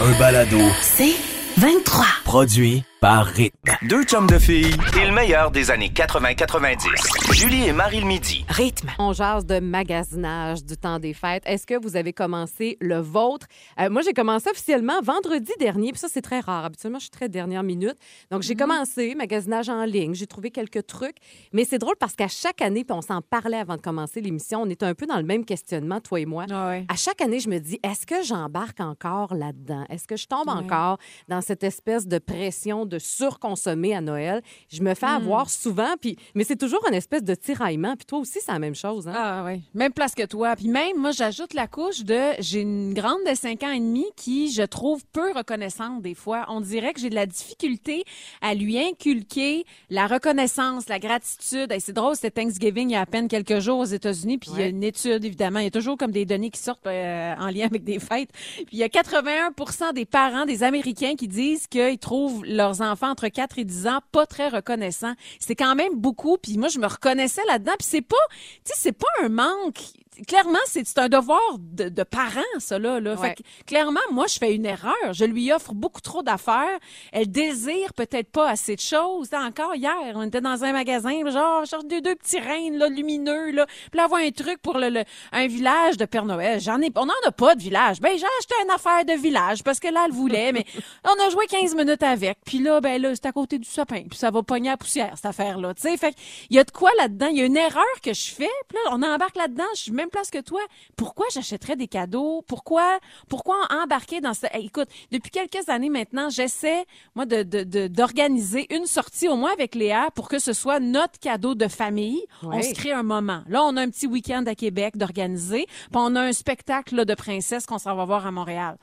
Un balado. C'est 23. Produit par Rythme. Deux chums de filles et le meilleur des années 80-90. Julie et Marie le midi. Rythme. On jase de magasinage du temps des fêtes. Est-ce que vous avez commencé le vôtre? Euh, moi, j'ai commencé officiellement vendredi dernier, puis ça, c'est très rare. Habituellement, je suis très dernière minute. Donc, j'ai commencé magasinage en ligne. J'ai trouvé quelques trucs. Mais c'est drôle parce qu'à chaque année, puis on s'en parlait avant de commencer l'émission, on est un peu dans le même questionnement, toi et moi. À chaque année, je me dis, est-ce que j'embarque encore là-dedans? Est-ce que je tombe encore dans cette espèce de pression de surconsommer à Noël? Je me fais avoir souvent, puis... mais c'est toujours une espèce de tiraillement. Puis toi aussi, c'est la même chose. Hein? Ah oui, même place que toi. Puis même, moi, j'ajoute la couche de j'ai une grande de 5 ans et demi qui, je trouve, peu reconnaissante des fois. On dirait que j'ai de la difficulté à lui inculquer la reconnaissance, la gratitude. Et c'est drôle, c'était Thanksgiving il y a à peine quelques jours aux États-Unis, puis il y a une étude, évidemment. Il y a toujours comme des données qui sortent euh, en lien avec des fêtes. Puis il y a 81 des parents des Américains qui disent qu'ils trouvent leurs enfants entre 4 et 10 ans pas très reconnaissants. C'est quand même beaucoup, puis moi, je me reconnaissais là-dedans. Puis c'est pas, tu sais, c'est pas un manque. Clairement, c'est c'est un devoir de, de parents, ça, là. là. Ouais. Fait que, clairement, moi, je fais une erreur. Je lui offre beaucoup trop d'affaires. Elle désire peut-être pas assez de choses. Encore hier, on était dans un magasin, genre, genre deux, deux petits reines là, lumineux, là. Puis là, avoir un truc pour le, le- un village de Père Noël. J'en ai, on n'en a pas de village. Ben, j'ai acheté une affaire de village parce que là, elle voulait, mais on a joué 15 minutes avec. Puis là, ben là, c'est à côté du sapin. Puis ça va pogner à poussière, cette affaire-là. Tu sais, fait il y a de quoi là-dedans? Il y a une erreur que je fais. Puis là, on embarque là-dedans. Je même place que toi. Pourquoi j'achèterais des cadeaux? Pourquoi, pourquoi embarquer dans ce... Hey, écoute, depuis quelques années maintenant, j'essaie, moi, de, de, de- d'organiser une sortie, au moins avec Léa, pour que ce soit notre cadeau de famille. On se crée un moment. Là, on a un petit week-end à Québec d'organiser. Puis on a un spectacle là, de princesse qu'on s'en va voir à Montréal.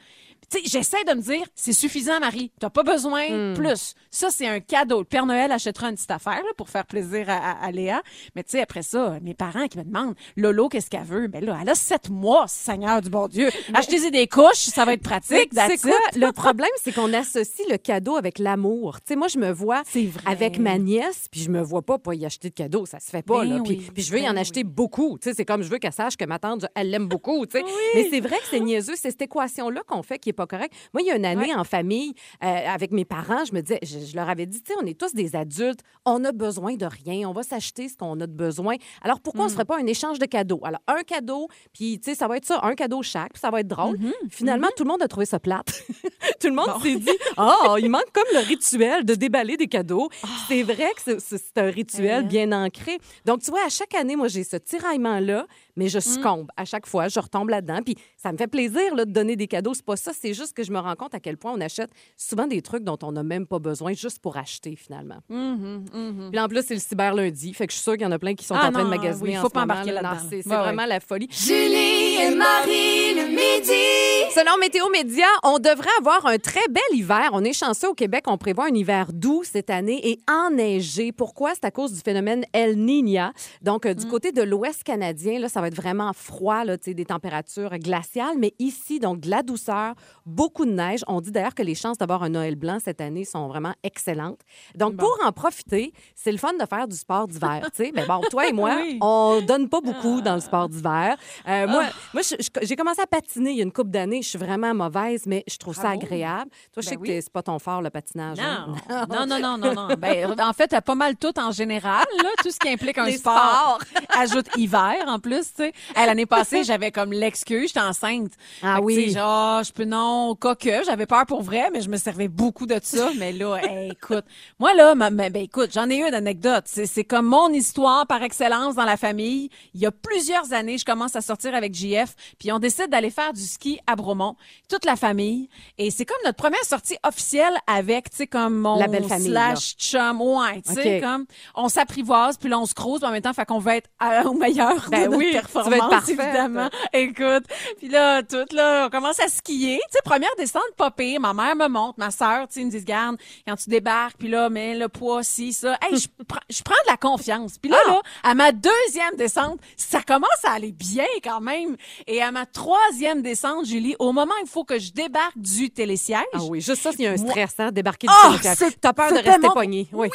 Tu sais, j'essaie de me dire, c'est suffisant, Marie. T'as pas besoin Hmm. plus. Ça, c'est un cadeau. Le Père Noël achètera une petite affaire là, pour faire plaisir à, à- à Léa. Mais tu sais, après ça, mes parents qui me demandent, Lolo, qu'est-ce qu'elle veut? Ben là, elle a sept mois, Seigneur du bon Dieu. Achetez-y des couches, ça va être pratique. that's quoi? Le problème, c'est qu'on associe le cadeau avec l'amour. Tu sais, moi, je me vois C'est avec ma nièce, puis je me vois pas pas y acheter de cadeau. Ça se fait pas, Ben là. Oui, puis je veux y en ben acheter beaucoup. Tu sais, c'est comme je veux qu'elle sache que ma tante, elle l'aime beaucoup, tu sais. Mais c'est vrai que c'est niaiseux. C'est cette équation-là qu'on fait qui est pas correcte. Moi, il y a une année en famille, euh, avec mes parents, je me disais, je, je leur avais dit, tu sais, on est tous des adultes, on a besoin de rien, on va s'acheter ce qu'on a de besoin. Alors, pourquoi on Mm. ne ferait pas un échange de cadeaux? Alors, un cadeau, puis, tu sais, ça va être ça, un cadeau chaque, puis ça va être drôle. Mm-hmm. Finalement, tout le monde a trouvé ça plate. tout le monde s'est dit, oh, il manque comme le rituel de déballer des cadeaux. Ah. C'est vrai que c'est- un rituel bien ancré. Donc, tu vois, à chaque année, moi, j'ai ce tiraillement-là, mais je succombe. À chaque fois, je retombe là-dedans. Puis ça me fait plaisir là, de donner des cadeaux. C'est pas ça. C'est juste que je me rends compte à quel point on achète souvent des trucs dont on n'a même pas besoin juste pour acheter, finalement. Puis en plus, c'est le cyber lundi. Fait que je suis sûre qu'il y en a plein qui sont Ah en train de magasiner oui, en faut pas moment, embarquer là. là-dedans, C'est c'est. Ouais, vraiment la folie. Julie et Marie le midi. Selon Météo Média, on devrait avoir un très bel hiver. On est chanceux au Québec. On prévoit un hiver doux cette année et enneigé. Pourquoi? C'est à cause du phénomène El Niña. Donc, euh, du côté de l'Ouest canadien, là, ça va être vraiment froid, là, des températures glaciales. Mais ici, donc, de la douceur, beaucoup de neige. On dit d'ailleurs que les chances d'avoir un Noël blanc cette année sont vraiment excellentes. Donc, pour en profiter, c'est le fun de faire du sport d'hiver. tu sais. Mais bon, toi et moi, Oui. on donne pas beaucoup dans le sport d'hiver. Euh, Moi, moi je- je- j'ai commencé à patiner il y a une couple d'années. Je suis vraiment mauvaise, mais je trouve ça agréable. Toi, je sais Ben que oui. c'est pas ton fort, le patinage. hein? Non, non, non, non, non. Ben, en fait, pas mal tout en général, là, tout ce qui implique un Les sport. Ajoute hiver, en plus, sais. L'année passée, j'avais comme l'excuse, j'étais enceinte. Ah Fait oui. sais, genre, je peux, non, coque, j'avais peur pour vrai, mais je me servais beaucoup de ça. Mais là, hey, écoute, moi, là, ma- ben, écoute, j'en ai eu une anecdote. C'est comme mon histoire par excellence dans la famille. Il y a plusieurs années, je commence à sortir avec JF, puis on décide d'aller faire du ski à Bromont, toute la famille. Et c'est comme notre première sortie officielle avec, tu sais, comme mon La belle famille, slash chum, ouais, tu sais, comme on s'apprivoise, puis là, on se croise, puis en même temps, fait qu'on va être à- au meilleur Ben de notre oui, tu vas performance, être évidemment. Écoute, puis là, tout, là, on commence à skier. tu sais, première descente, pas pire. Ma mère me montre, ma sœur, tu sais, me disent, garde, quand tu débarques, puis là, mais le poids, si, ça. Hey, je prends, je prends de la confiance. Puis là, Ah! là, à ma deuxième descente, ça commence à aller bien quand même. Et à ma troisième descente, Julie, au moment où il faut que je débarque du télésiège, Ah oui, juste ça, il y a un stress, hein, débarquer du Ah, télésiège. c'est- T'as peur de rester mon- pogné. Oui.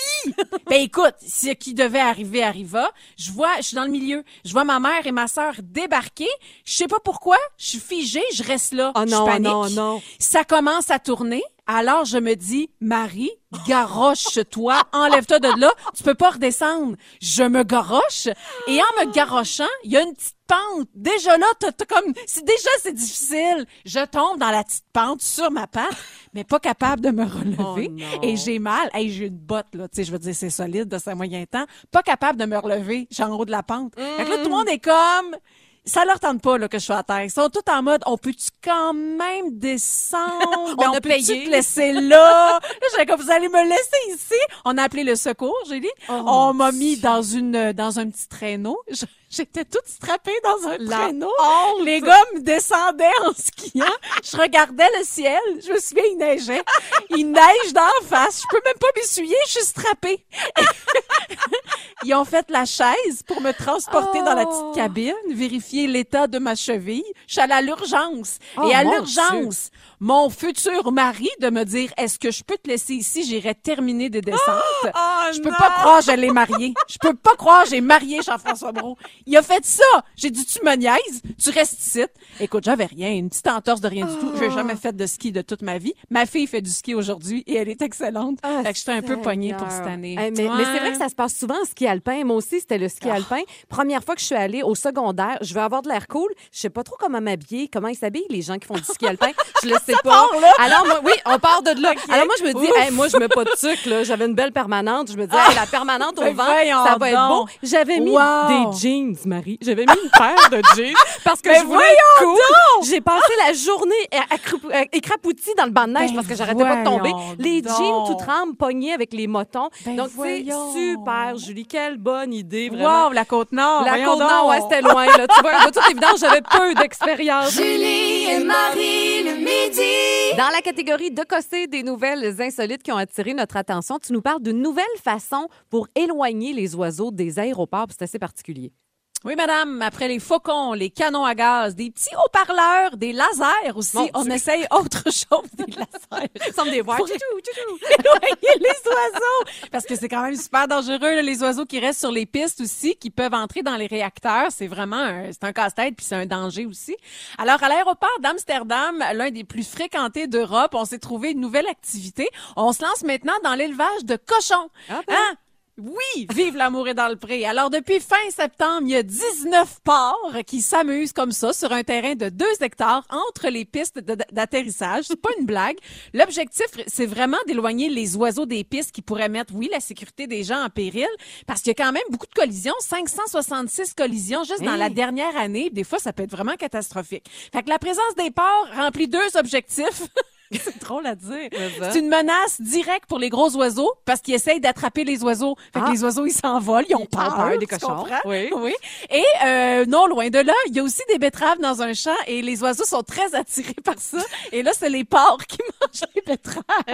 Ben écoute, ce qui devait arriver arriva. Je vois, je suis dans le milieu. Je vois ma mère et ma sœur débarquer. Je sais pas pourquoi. Je suis figée. Je reste là. Oh je non, panique. non, non. Ça commence à tourner. Alors je me dis, Marie, garoche-toi, enlève-toi de là. Tu peux pas redescendre. Je me garoche et en me garochant, il y a une petite pente. Déjà là, t'as, t'as comme, si déjà c'est difficile, je tombe dans la petite pente sur ma patte, mais pas capable de me relever. Oh et j'ai mal. Hey, j'ai une botte, là. Tu sais, je veux dire, c'est solide de ce moyen temps. Pas capable de me relever. Suis en haut de la pente. Fait que là, tout le monde est comme, ça leur tente pas là, que je sois à terre. Ils sont tous en mode, on peut-tu quand même descendre? On a peut-tu payé. te laisser là? J'étais comme, vous allez me laisser ici? On a appelé le secours, j'ai dit. Oh, on m'a mis dans une, dans un petit traîneau. Je- J'étais toute strappée dans un La traîneau. Les gars me descendaient en skiant. Je regardais le ciel. Je me souviens, il neigeait. Il neige d'en face. Je peux même pas m'essuyer. Je suis strappée. Ils ont fait la chaise pour me transporter dans la Oh. petite cabine, vérifier l'état de ma cheville. Je suis allée à l'urgence. Oh, Et à l'urgence, mon futur mari de me dire, est-ce que je peux te laisser ici? J'irai terminer des descentes. je peux pas croire que je l'ai marié. Je peux pas croire que j'ai marié Jean-François Brault. Il a fait ça. J'ai dit, tu me niaises, tu restes ici. Écoute, j'avais rien, une petite entorse de rien du tout. J'ai jamais fait de ski de toute ma vie. Ma fille fait du ski aujourd'hui et elle est excellente. Ah, fait que j'étais un peu pognée pour cette année. Mais c'est vrai que ça se passe souvent en ski alpin. Moi aussi, c'était le ski alpin. Première fois que je suis allée au secondaire, je veux avoir de l'air cool. Je sais pas trop comment m'habiller, comment ils s'habillent, les gens qui font du ski alpin. Je le sais pas. part, là. Alors, moi, oui, on part de là. Alors, moi, je me dis, hey, moi, je mets pas de sucre, là. J'avais une belle permanente. Je me dis, hey, la permanente au vent, ça va être beau. J'avais mis Wow. des jeans, Marie. J'avais mis une paire de jeans parce que Ben je voulais être cool. J'ai passé la journée à- accroup- à- écrapoutie dans le banc de neige Ben parce que j'arrêtais pas de tomber. Les donc. jeans tout tremblent, pognés avec les motons. Ben Donc, c'est super, Julie. Quelle bonne idée, vraiment. Wow, la Côte-Nord. La voyons côte nord, donc. ouais, c'était loin. Là. Tu vois, de toute évidence, j'avais peu d'expérience. Julie Dans la catégorie de cosser des nouvelles insolites qui ont attiré notre attention, tu nous parles d'une nouvelle façon pour éloigner les oiseaux des aéroports. C'est assez particulier. Oui, madame. Après les faucons, les canons à gaz, des petits haut-parleurs, des lasers aussi, on essaye autre chose, des lasers. Me dévoile. Pour éloigner les oiseaux. Parce que c'est quand même super dangereux, là, les oiseaux qui restent sur les pistes aussi, qui peuvent entrer dans les réacteurs. C'est vraiment un, c'est un casse-tête, puis c'est un danger aussi. Alors, à l'aéroport d'Amsterdam, l'un des plus fréquentés d'Europe, on s'est trouvé une nouvelle activité. On se lance maintenant dans l'élevage de cochons. Ah ben. Hein? Oui, vive l'amour est dans le pré. Alors, depuis fin septembre, il y a 19 porcs qui s'amusent comme ça sur un terrain de 2 hectares entre les pistes d'atterrissage. C'est pas une blague. L'objectif, c'est vraiment d'éloigner les oiseaux des pistes qui pourraient mettre, oui, la sécurité des gens en péril parce qu'il y a quand même beaucoup de collisions, 566 collisions juste dans la dernière année. Des fois, ça peut être vraiment catastrophique. Fait que la présence des porcs remplit deux objectifs. C'est drôle à dire. C'est une menace directe pour les gros oiseaux parce qu'ils essayent d'attraper les oiseaux. Fait que Ah. les oiseaux, ils s'envolent, ils ont Ils peur. ont peur des cochons. Oui. oui. Et euh, non, loin de là, il y a aussi des betteraves dans un champ et les oiseaux sont très attirés par ça. Et là, c'est les porcs qui mangent les betteraves. Eh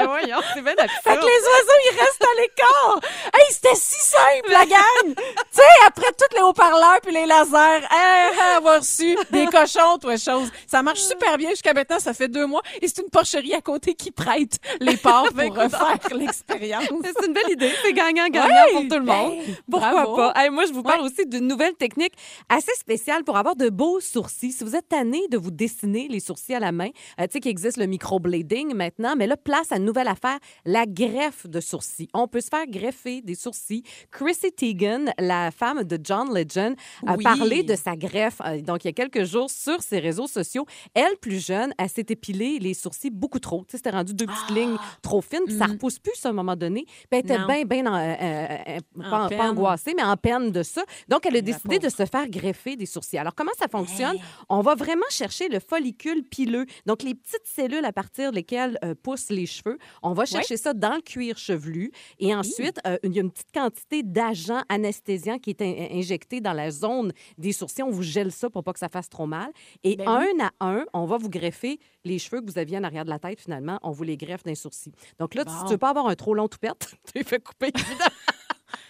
c'est bien Fait que les oiseaux, ils restent à l'écart. Hey, c'était si simple, la gang! tu sais, après tous les haut-parleurs puis les lasers, hey, avoir reçu des cochons, toi, chose. Ça marche super bien jusqu'à maintenant, ça fait deux mois. Et c'est une porcherie à côté qui prête les porcs Ben, pour refaire l'expérience. C'est une belle idée. C'est gagnant-gagnant Ouais, pour tout le ben, monde. Pourquoi bravo. pas? Hey, moi, je vous parle Ouais. aussi d'une nouvelle technique assez spéciale pour avoir de beaux sourcils. Si vous êtes tanné de vous dessiner les sourcils à la main, euh, tu sais qu'il existe le microblading maintenant, mais là, place à une nouvelle affaire, la greffe de sourcils. On peut se faire greffer des sourcils. Chrissy Teigen, la femme de John Legend, a Oui. parlé de sa greffe, euh, donc il y a quelques jours sur ses réseaux sociaux. Elle, plus jeune, elle s'est épilée les sourcils beaucoup beaucoup trop. Tu sais, c'était rendu deux petites lignes trop fines, puis ça repousse plus à un moment donné. Puis elle était bien, bien, en- euh, euh, euh, pas, pas angoissée, mais en peine de ça. Donc, elle a décidé de se faire greffer des sourcils. Alors, comment ça fonctionne? On va vraiment chercher le follicule pileux, donc les petites cellules à partir desquelles euh, poussent les cheveux. On va chercher ça dans le cuir chevelu. Et ensuite, il y a une petite quantité d'agent anesthésiant qui est in- injecté dans la zone des sourcils. On vous gèle ça pour pas que ça fasse trop mal. Et Ben un oui. à un, on va vous greffer les cheveux que vous aviez en arrière de la tête, finalement. On vous les greffe d'un sourcil. Donc là, si Bon. tu veux pas avoir un trop long toupette, tu les fais couper,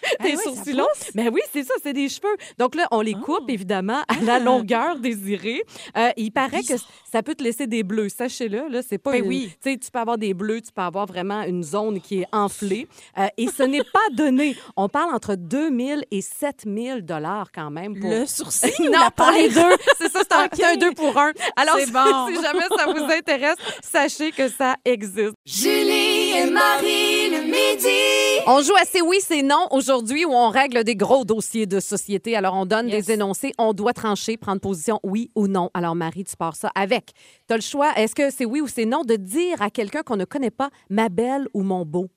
Des ouais, ça sourcils longs. Mais oui, c'est ça, c'est des cheveux. Donc là, on les coupe, évidemment, à la longueur désirée. Euh, il paraît que ça peut te laisser des bleus. Sachez-le, là, c'est pas Ben une- oui. Tu sais, tu peux avoir des bleus, tu peux avoir vraiment une zone qui est enflée. Euh, et ce n'est pas donné. On parle entre 2000 et 7000 dollars quand même pour... Le sourcil ou non, la pour les deux. C'est ça, c'est un, OK. c'est un deux pour un. Alors, bon. si jamais ça vous intéresse, sachez que ça existe. Julie et Marie le midi. On joue à c'est oui, c'est non aujourd'hui où on règle des gros dossiers de société. Alors, on donne Yes. des énoncés, on doit trancher, prendre position oui ou non. Alors, Marie, tu pars ça avec. Tu as le choix, est-ce que c'est oui ou c'est non de dire à quelqu'un qu'on ne connaît pas ma belle ou mon beau?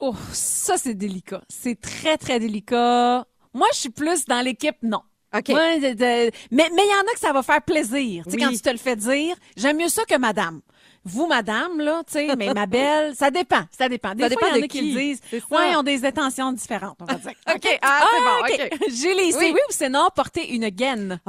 Oh, ça, c'est délicat. C'est très, très délicat. Moi, je suis plus dans l'équipe non. OK. Moi, de- de- mais mais il y en a que ça va faire plaisir. Tu sais, Oui. quand tu te le fais dire, j'aime mieux ça que madame. Vous, madame, là, tu sais, mais ma belle, ça dépend. Ça dépend. Des Ça fois, dépend il y en a qui qui. le disent. Ouais, ils ont des intentions différentes, on va dire. OK, ah, c'est bon, OK. Julie, c'est Oui. oui ou c'est non porter une gaine?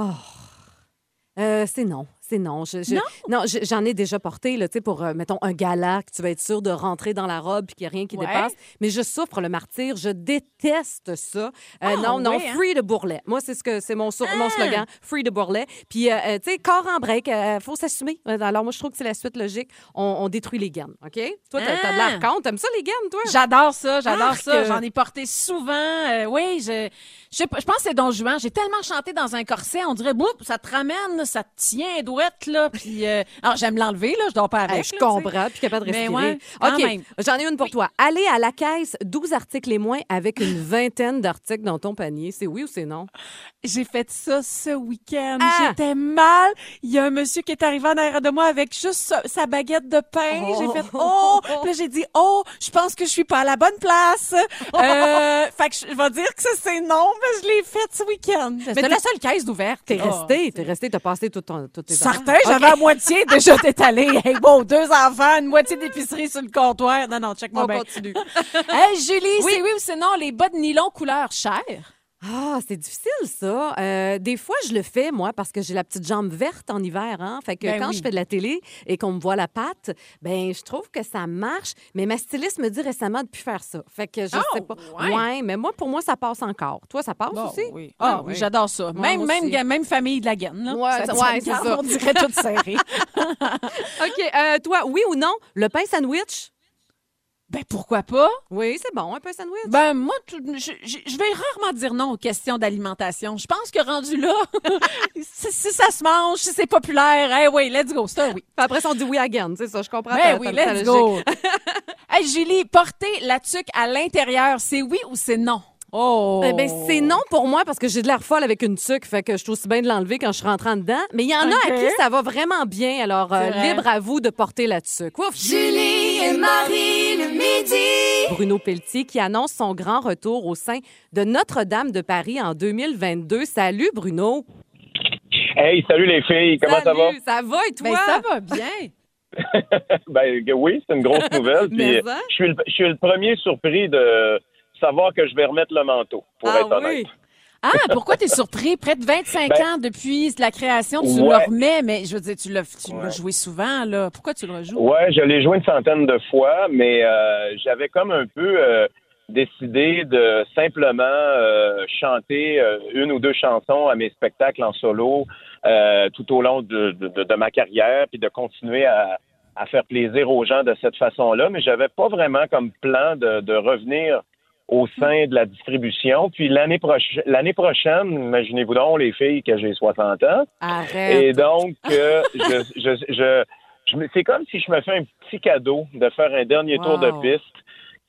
Euh, c'est non. C'est non. Je- je- Non? je- j'en ai déjà porté, là, tu sais, pour, euh, mettons, un gala, que tu vas être sûr de rentrer dans la robe puis qu'il n'y a rien qui Ouais. dépasse. Mais je souffre le martyr. Je déteste ça. Euh, Ah, non, non, ouais, hein? free de bourrelet. Moi, c'est ce que c'est mon, sur- mon Ah! slogan, free de bourrelet. Puis, euh, euh, tu sais, corps en break, euh, faut s'assumer. Alors, moi, je trouve que c'est la suite logique. On, on détruit les gaines, OK? Toi, t'as t'as de Ah! l'air contre. T'aimes ça, les gaines, toi? J'adore ça, j'adore Arc! ça. J'en ai porté souvent. Oui, je, je, sais pas, je pense que c'est Don Juan. J'ai tellement chanté dans un corset, on dirait, boum, ça te ramène, ça te tient douette, là. Puis, euh, alors, j'aime l'enlever, là, je dors pas avec. Hey, je là, comprends, puis capable de respirer. ouais, OK, j'en ai une pour toi. Aller à la caisse, 12 articles et moins avec une vingtaine d'articles dans ton panier, c'est oui ou c'est non? J'ai fait ça ce week-end. Ah! J'étais mal. Il y a un monsieur qui est arrivé en arrière de moi avec juste sa, baguette de pain. Oh. J'ai fait oh. Puis là, j'ai dit oh, je pense que je suis pas à la bonne place. Euh, fait que je vais dire que c'est non, mais je l'ai fait ce week-end. C'était t'es- la seule caisse d'ouverte. T'es là. resté, t'es resté, t'as passé tout ton, toutes tes Certain, j'avais la moitié déjà étalée. Hey, bon, deux enfants, une moitié d'épicerie sur le comptoir. Non, non, check-moi On continue. Hey, Julie, c'est oui ou c'est non, les bas de nylon couleur chair? Ah, c'est difficile, ça. Euh, des fois, je le fais, moi, parce que j'ai la petite jambe verte en hiver. Hein? Fait que Ben quand oui. je fais de la télé et qu'on me voit la patte, ben je trouve que ça marche. Mais ma styliste me dit récemment de plus faire ça. Fait que je Ah, sais pas. ouais. mais moi, pour moi, ça passe encore. Toi, ça passe Bon, aussi? oui. Ah, oui, j'adore ça. même, moi même, aussi. ga- même famille de la gaine. Là. Ouais, Ça ouais, c'est ça. On dirait toute serrée. OK. euh, toi, oui ou non? Le pain sandwich? Ben, pourquoi pas? Oui, c'est bon, un pain sandwich. Ben, moi, tout- je, je- je vais rarement dire non aux questions d'alimentation. Je pense que rendu là, si, si ça se mange, si c'est populaire, hey, oui, let's go, c'est oui. Après on dit oui again. C'est ça, je comprends. Ben ta- oui, ta- ta let's go. hey, Julie, porter la tuque à l'intérieur, c'est oui ou c'est non? Oh! Eh ben, c'est non pour moi parce que j'ai de l'air folle avec une tuque, fait que je trouve aussi bien de l'enlever quand je suis rentrée en dedans. Mais il y en a à qui ça va vraiment bien, alors euh, vrai. libre à vous de porter la tuque. Ouf! Julie et Marie midi. Bruno Pelletier qui annonce son grand retour au sein de Notre-Dame de Paris en 2022. Salut Bruno! Hey, salut les filles, comment ça va? Salut, Ça va et toi? Ben, ça va bien. ben oui, c'est une grosse nouvelle. puis, je suis le, je suis le premier surpris de savoir que je vais remettre le manteau, pour Ah être honnête. oui? Ah, pourquoi t'es surpris? Près de 25 Ben, ans depuis la création, tu ouais. le remets, mais je veux dire, tu l'as, tu Ouais. joué souvent, là. Pourquoi tu le rejoues? Ouais, je l'ai joué une centaine de fois, mais euh, j'avais comme un peu euh, décidé de simplement euh, chanter une ou deux chansons à mes spectacles en solo tout au long de, de- de- de ma carrière, puis de continuer à, à faire plaisir aux gens de cette façon-là. Mais j'avais pas vraiment comme plan de, de revenir au sein de la distribution. Puis l'année prochaine, l'année prochaine, imaginez-vous donc les filles que j'ai 60 ans. Arrête! Et donc, euh, je, je, je, c'est comme si je me fais un petit cadeau de faire un dernier tour de piste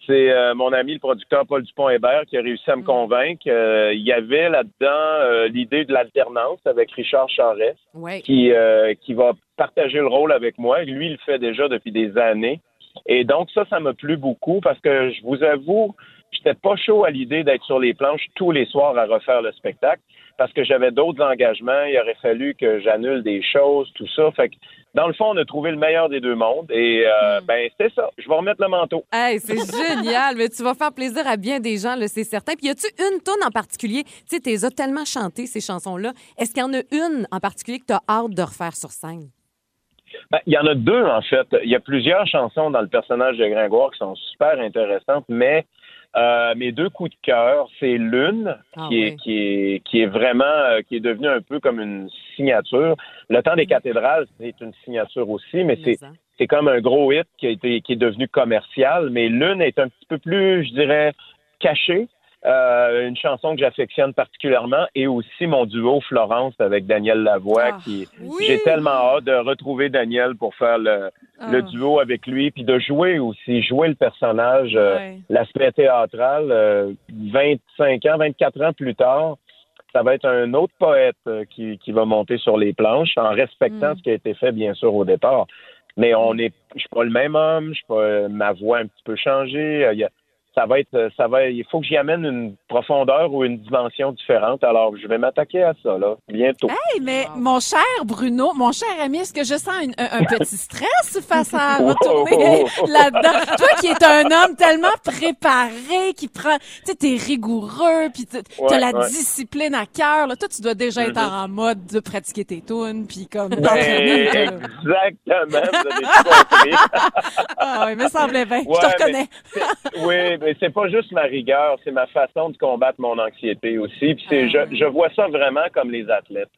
C'est euh, mon ami, le producteur Paul Dupont-Hébert, qui a réussi à me convaincre. Euh, il y avait là-dedans euh, l'idée de l'alternance avec Richard Charest, qui, euh, qui va partager le rôle avec moi. Lui, il le fait déjà depuis des années. Et donc, ça, ça m'a plu beaucoup parce que je vous avoue, j'étais pas chaud à l'idée d'être sur les planches tous les soirs à refaire le spectacle parce que j'avais d'autres engagements. Il aurait fallu que j'annule des choses, tout ça. Fait que, dans le fond, on a trouvé le meilleur des deux mondes. Et, euh, ben, c'est ça. Je vais remettre le manteau. Hey, c'est génial, mais tu vas faire plaisir à bien des gens, c'est certain. Puis y a-tu une tonne en particulier? Tu sais, t'es as tellement chanté ces chansons-là. Est-ce qu'il y en a une en particulier que tu as hâte de refaire sur scène? Ben, il y en a deux, en fait. Il y a plusieurs chansons dans le personnage de Gringoire qui sont super intéressantes, mais euh, mes deux coups de cœur, c'est Lune, Ah qui, est, qui, est, qui est vraiment, euh, qui est devenu un peu comme une signature. Le temps des cathédrales, c'est une signature aussi, mais c'est, hein. c'est comme un gros hit qui a été, qui est devenu commercial. Mais Lune est un petit peu plus, je dirais, caché. Euh, une chanson que j'affectionne particulièrement et aussi mon duo Florence avec Daniel Lavoie Ah, qui oui! j'ai tellement hâte de retrouver Daniel pour faire le, le Ah. duo avec lui puis de jouer aussi jouer le personnage euh, l'aspect théâtral euh, 25 ans 24 ans plus tard ça va être un autre poète euh, qui, qui va monter sur les planches en respectant Mm. ce qui a été fait bien sûr au départ mais on est je suis pas le même homme je suis pas ma voix a un petit peu changé euh, il y a- ça va être ça va il faut que j'y amène une profondeur ou une dimension différente alors je vais m'attaquer à ça là bientôt Hey, mais mon cher Bruno, mon cher ami, est-ce que je sens une- un, un petit stress face à retourner Wow. là-dedans? Toi qui es un homme tellement préparé, qui prend, tu sais, t'es rigoureux, puis t'as Ouais, la ouais. discipline à cœur. Là. Toi, tu dois déjà être Mhm. en mode de pratiquer tes tunes, puis comme Ben, exactement, vous avez tout compris. Ah oui, me semblait bien. je te reconnais. oui, mais c'est pas juste ma rigueur, c'est ma façon de combattre mon anxiété aussi. Puis c'est, je, je vois ça vraiment comme les athlètes.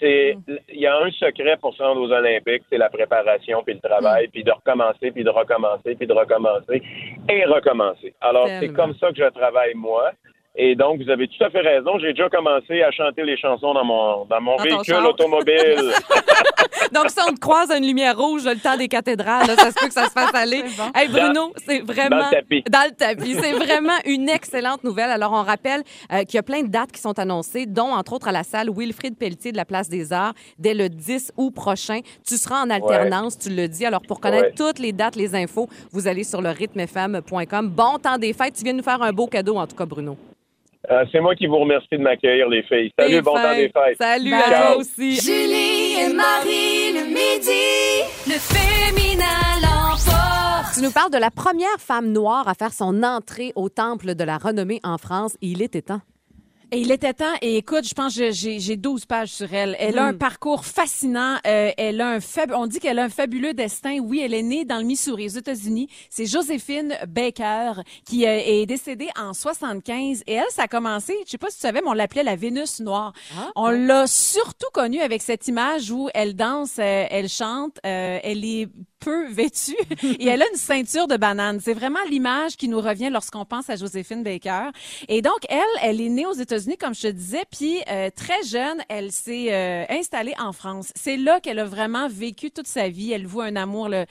C'est, il y a un secret pour se rendre aux Olympiques, c'est la préparation puis le travail, puis de recommencer, puis de recommencer, puis de recommencer et recommencer. Alors c'est comme ça que je travaille moi. Et donc, vous avez tout à fait raison. J'ai déjà commencé à chanter les chansons dans mon, dans mon Dans véhicule automobile. Donc, si on te croise à une lumière rouge, le temps des cathédrales, là, ça se peut que ça se fasse aller. Bon. Hey, Bruno, c'est vraiment. Dans le tapis. Dans le tapis. C'est vraiment une excellente nouvelle. Alors, on rappelle euh, qu'il y a plein de dates qui sont annoncées, dont, entre autres, à la salle Wilfrid Pelletier de la Place des Arts, dès le 10 août prochain. Tu seras en alternance, tu le dis. Alors, pour connaître Ouais. toutes les dates, les infos, vous allez sur le rythmefm.com. Bon temps des fêtes. Tu viens de nous faire un beau cadeau, en tout cas, Bruno. Euh, c'est moi qui vous remercie de m'accueillir, les filles. Salut, bon temps des fêtes. Salut Bye. à toi aussi. Julie et Marie le midi. Le féminin l'emporte. Tu nous parles de la première femme noire à faire son entrée au temple de la renommée en France. Et il était temps. Et il était temps. Et écoute, je pense que j'ai j'ai 12 pages sur elle. Elle a un Mm. parcours fascinant. Euh, elle a un fab... On dit qu'elle a un fabuleux destin. Oui, elle est née dans le Missouri, aux États-Unis. C'est Joséphine Baker qui euh, est décédée en 75. Et elle, ça a commencé, je sais pas si tu savais, mais on l'appelait la Vénus noire. Ah. On l'a surtout connue avec cette image où elle danse, euh, elle chante, euh, elle est peu vêtue et elle a une ceinture de banane. C'est vraiment l'image qui nous revient lorsqu'on pense à Joséphine Baker. Et donc, elle, elle est née aux États-Unis, comme je te disais, puis euh, très jeune, elle s'est euh, installée en France. C'est là qu'elle a vraiment vécu toute sa vie. Elle voit un amour, le,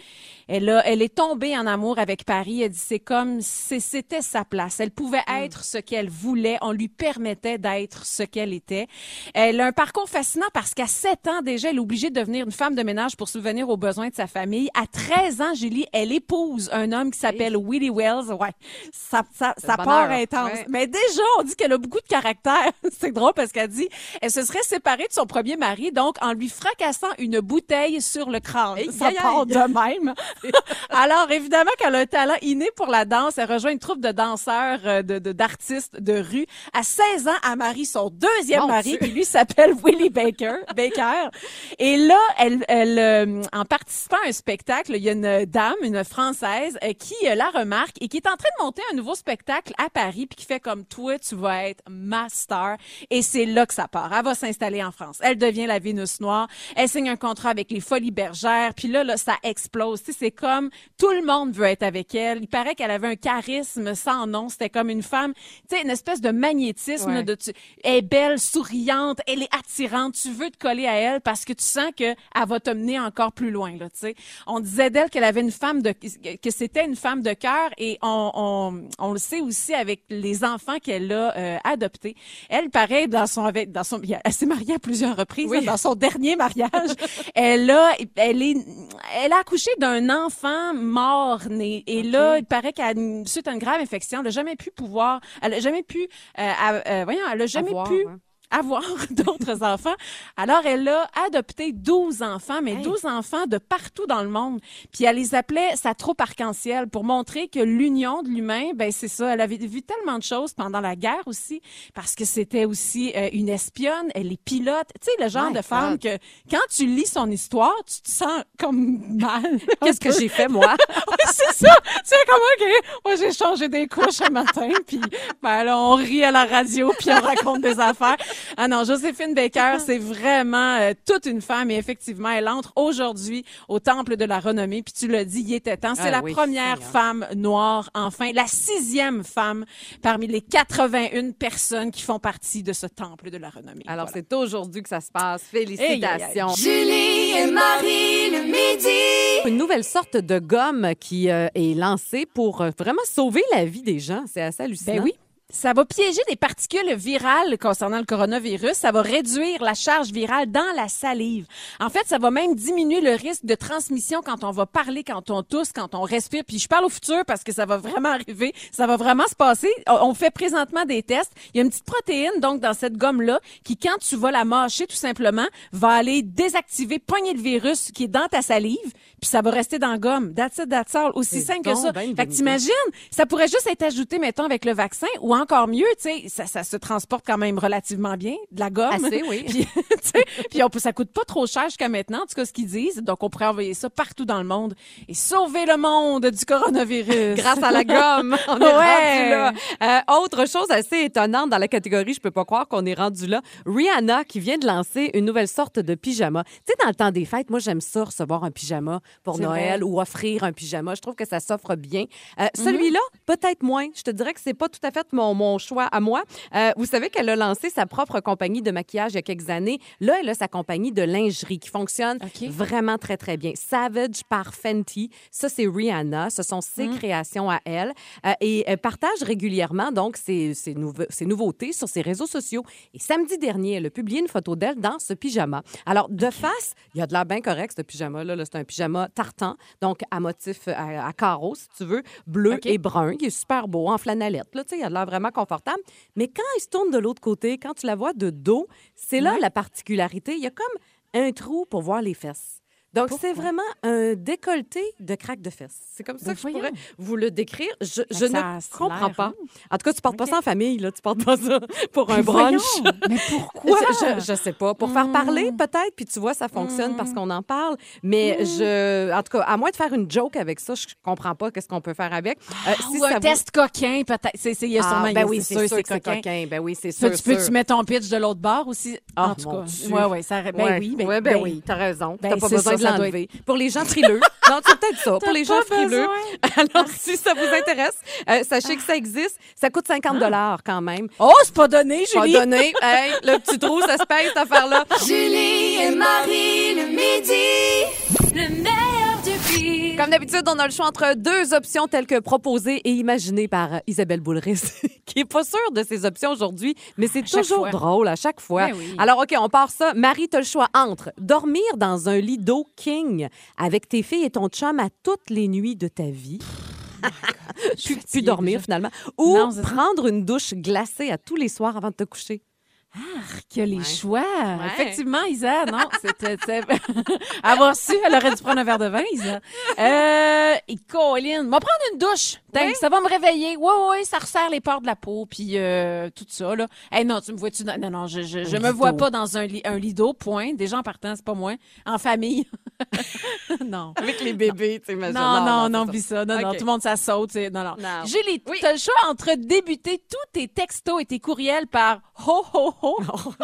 elle, a, elle est tombée en amour avec Paris. Elle dit c'est comme, c'est- c'était sa place. Elle pouvait être ce qu'elle voulait. On lui permettait d'être ce qu'elle était. Elle a un parcours fascinant parce qu'à 7 ans déjà, elle est obligée de devenir une femme de ménage pour subvenir aux besoins de sa famille. À 13 ans, Julie, elle épouse un homme qui s'appelle Willie Wells. Ouais, ça, ça, ça part intense. Ouais. Mais déjà, on dit qu'elle a beaucoup de caractère. C'est drôle parce qu'elle dit, elle se serait séparée de son premier mari, donc en lui fracassant une bouteille sur le crâne. Aïe, ça aïe, part de même. Alors, évidemment qu'elle a un talent inné pour la danse. Elle rejoint une troupe de danseurs, euh, de, de- d'artistes de rue. À 16 ans, elle marie son deuxième Mon mari, Dieu. qui lui s'appelle Willie Baker. Baker. Et là, elle, elle euh, en participant à un spectacle, il y a une dame, une Française, euh, qui euh, la remarque et qui est en train de monter un nouveau spectacle à Paris, puis qui fait comme toi, tu vas être ma star. Et c'est là que ça part. Elle va s'installer en France. Elle devient la Vénus Noire. Elle signe un contrat avec les Folies Bergères. Puis là, là, ça explose. Tu sais, c'est comme tout le monde veut être avec elle. Il paraît qu'elle avait un charisme sans nom. C'était comme une femme, tu sais, une espèce de magnétisme. Ouais. là, de, tu, elle est belle, souriante, elle est attirante. Tu veux te coller à elle parce que tu sens que elle va te mener encore plus loin. Là, tu sais. On disait d'elle qu'elle avait une femme de que c'était une femme de cœur et on, on, on le sait aussi avec les enfants qu'elle a euh, adoptés. Elle pareil dans son avec dans son elle s'est mariée à plusieurs reprises Oui. là, dans son dernier mariage. elle a elle est elle a accouché d'un enfant mort né et là il paraît qu'elle suite à une grave infection, elle a jamais pu pouvoir elle a jamais pu euh, euh, voyons, elle a jamais Avoir, pu. Avoir d'autres enfants. Alors, elle a adopté 12 enfants, mais Hey. 12 enfants de partout dans le monde. Puis elle les appelait sa troupe arc-en-ciel pour montrer que l'union de l'humain, ben c'est ça. Elle avait vu tellement de choses pendant la guerre aussi, parce que c'était aussi euh, une espionne, elle est pilote. Tu sais, le genre My de femme God. que quand tu lis son histoire, tu te sens comme mal. Qu'est-ce que j'ai fait, moi? Oui, c'est ça. C'est comme, OK, moi, j'ai changé des couches un matin, puis ben, là, on rit à la radio, puis on raconte des affaires. Ah non, Joséphine Baker, c'est vraiment euh, toute une femme, et effectivement, elle entre aujourd'hui au Temple de la Renommée, puis tu l'as dit, il était temps. C'est Ah la oui, première Seigneur. femme noire, enfin, la sixième femme parmi les 81 personnes qui font partie de ce Temple de la Renommée. Alors, Voilà. c'est aujourd'hui que ça se passe. Hey. Félicitations. Julie et Marie le midi. Une nouvelle sorte de gomme qui euh, est lancée pour euh, vraiment sauver la vie des gens. C'est assez hallucinant. Ben oui. Ça va piéger des particules virales concernant le coronavirus. Ça va réduire la charge virale dans la salive. En fait, ça va même diminuer le risque de transmission quand on va parler, quand on tousse, quand on respire. Puis je parle au futur parce que ça va vraiment arriver. Ça va vraiment se passer. On fait présentement des tests. Il y a une petite protéine, donc, dans cette gomme-là, qui, quand tu vas la mâcher, tout simplement, va aller désactiver, pogner le virus qui est dans ta salive, puis ça va rester dans la gomme. That's it, that's all. Aussi simple que ça. ben Fait que t'imagines, ça pourrait juste être ajouté, mettons, avec le vaccin, ou encore mieux, tu sais, ça, ça se transporte quand même relativement bien, de la gomme. Assez, oui. puis, puis on peut, ça coûte pas trop cher jusqu'à maintenant, en tout cas, ce qu'ils disent. Donc, on pourrait envoyer ça partout dans le monde et sauver le monde du coronavirus. Grâce à la gomme, on est Ouais. rendu là. Euh, autre chose assez étonnante dans la catégorie, je peux pas croire qu'on est rendu là. Rihanna qui vient de lancer une nouvelle sorte de pyjama. Tu sais, dans le temps des fêtes, moi j'aime ça recevoir un pyjama pour Noël vrai. ou offrir un pyjama. Je trouve que ça s'offre bien. Euh, Celui-là, peut-être moins. Je te dirais que c'est pas tout à fait mon, mon choix à moi. Euh, vous savez qu'elle a lancé sa propre compagnie de maquillage il y a quelques années. Là, elle a sa compagnie de lingerie qui fonctionne vraiment très, très bien. Savage par Fenty. Ça, c'est Rihanna. Ce sont ses créations à elle. Euh, et elle partage régulièrement, donc, ses, ses, nouve- ses nouveautés sur ses réseaux sociaux. Et samedi dernier, elle a publié une photo d'elle dans ce pyjama. Alors, de face, il y a de l'air bien correct, ce pyjama-là. Là, c'est un pyjama tartan, donc à motif euh, à, à carreaux, si tu veux, bleu et brun. Il est super beau, en flanellette. Là, il a de l'air vraiment confortable. Mais quand il se tourne de l'autre côté, quand tu la vois de dos, c'est là la particularité. Il y a comme un trou pour voir les fesses. Donc, c'est vraiment un décolleté de craque de fesses. C'est comme ça Ben que je pourrais vous le décrire. Je, je ne comprends pas. rond. En tout cas, tu portes pas ça en famille, là. Tu portes pas ça pour un Mais brunch. voyons, Mais pourquoi? Je, je sais pas. Pour faire parler, peut-être, puis tu vois, ça fonctionne parce qu'on en parle. Mais je, en tout cas, à moins de faire une joke avec ça, je comprends pas qu'est-ce qu'on peut faire avec. Euh, si Ou un vous- test coquin, peut-être. C'est, c'est, il y a Ah, ben oui, c'est sûr, c'est coquin. Ben oui, c'est sûr. Peux-tu, peux-tu mettre ton pitch de l'autre bord aussi? Ah, en tout cas. Ouais, ouais, ça, ben Ouais. oui, ben, ben ben oui, t'as raison. Ben, t'as pas c'est besoin Pour les gens frileux. non, c'est peut-être ça. Pour les gens pas frileux. Alors, si ça vous intéresse, euh, sachez que ça existe. Ça coûte 50 dollars quand même. Oh, c'est pas donné, Pas Julie. donné. Hey, le petit trou, ça se paye, cette affaire-là. Julie et Marie le midi. Le meilleur du pire. Comme d'habitude, on a le choix entre deux options telles que proposées et imaginées par Isabelle Boulris, qui est pas sûre de ses options aujourd'hui, mais c'est toujours fois. drôle à chaque fois. Ben oui. Alors, OK, on part ça. Marie, tu as le choix entre dormir dans un lit d'eau king avec tes filles et ton chum à toutes les nuits de ta vie. puis, puis dormir finalement. Ou Non, prendre une douche glacée à tous les soirs avant de te coucher. Qu'il y a les Ouais. choix. Ouais. Effectivement, Isa, non, c'était... Avoir su, elle aurait dû prendre un verre de vin, Isa. Euh, et Colin, va prendre une douche. Oui. Ça va me réveiller. Ouais, ouais, ça resserre les pores de la peau, puis euh, tout ça, là. Hey, non, tu me vois-tu... dans- Non, non, je, je, je me vois pas dans un lit, un lit d'eau, point. Déjà en partant, c'est pas moi. En famille. non. Avec les bébés, tu sais, Non, non, non, oublie ça. Non, non, tout le monde, ça saute. Non, non. Non. Julie, Oui. tu as le choix entre débuter tous tes textos et tes courriels par ho, ho, ho.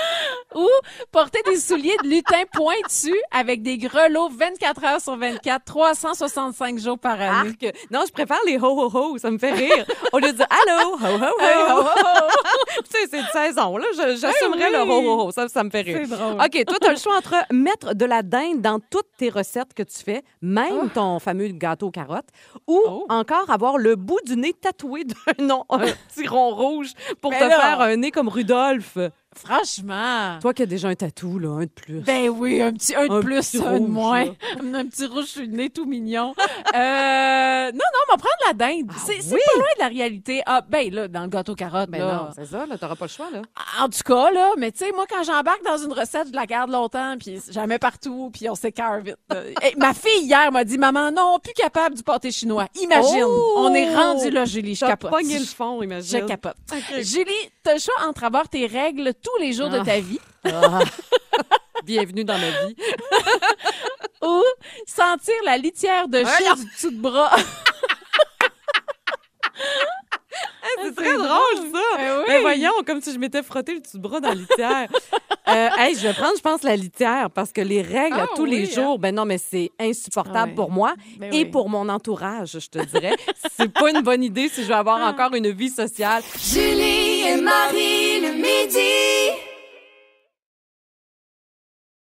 Ou porter des souliers de lutin pointus avec des grelots 24 heures sur 24, 365 jours par année. Arc. Non, je préfère les ho ho ho, ça me fait rire. Au lieu de dire allô, ho ho ho. Hey, ho, ho, tu sais, c'est de saison, là. Je- J'assumerais Ben oui. le ho ho ho. Ça, ça me fait rire. C'est drôle. OK, toi, tu as le choix entre mettre de la dinde dans toutes tes recettes que tu fais, même Ah. ton fameux gâteau aux carottes, ou Oh. encore avoir le bout du nez tatoué d'un nom, un petit rond rouge pour Ben te faire un nez comme Rudolph. Franchement. Toi qui as déjà un tatou, là, un de plus. Ben oui, un petit un de Un plus, petit un de moins. là. Un petit rouge sur le nez tout mignon. Euh, non, non, on va prendre la dinde. c'est c'est oui? pas loin de la réalité. Ah, ben là, dans le gâteau carotte, Ben là. non, c'est ça, là, t'auras pas le choix, là. En tout cas, là, mais tu sais, moi, quand j'embarque dans une recette, je la garde longtemps, puis jamais partout, puis on s'écœure vite. Hey, ma fille, hier, m'a dit, maman, non, plus capable du pâté chinois. Imagine, Oh! on est rendu là, Julie, je capote. pogné le fond, imagine. Je capote. Julie, t'as le choix entre avoir tes règles tous les jours de Ah. ta vie Ah. Bienvenue dans ma vie. ou sentir la litière de chat du dessous de bras. C'est très drôle, ça. Ben oui. Ben voyons, comme si je m'étais frotté le dessous de bras dans la litière. euh, hey, je vais prendre, je pense, la litière parce que les règles Ah tous les hein? jours, ben non, mais c'est insupportable Ah ouais. pour moi Ben et oui. pour mon entourage, je te dirais. c'est pas une bonne idée si je veux avoir Ah. encore une vie sociale. Julie et Marie le midi.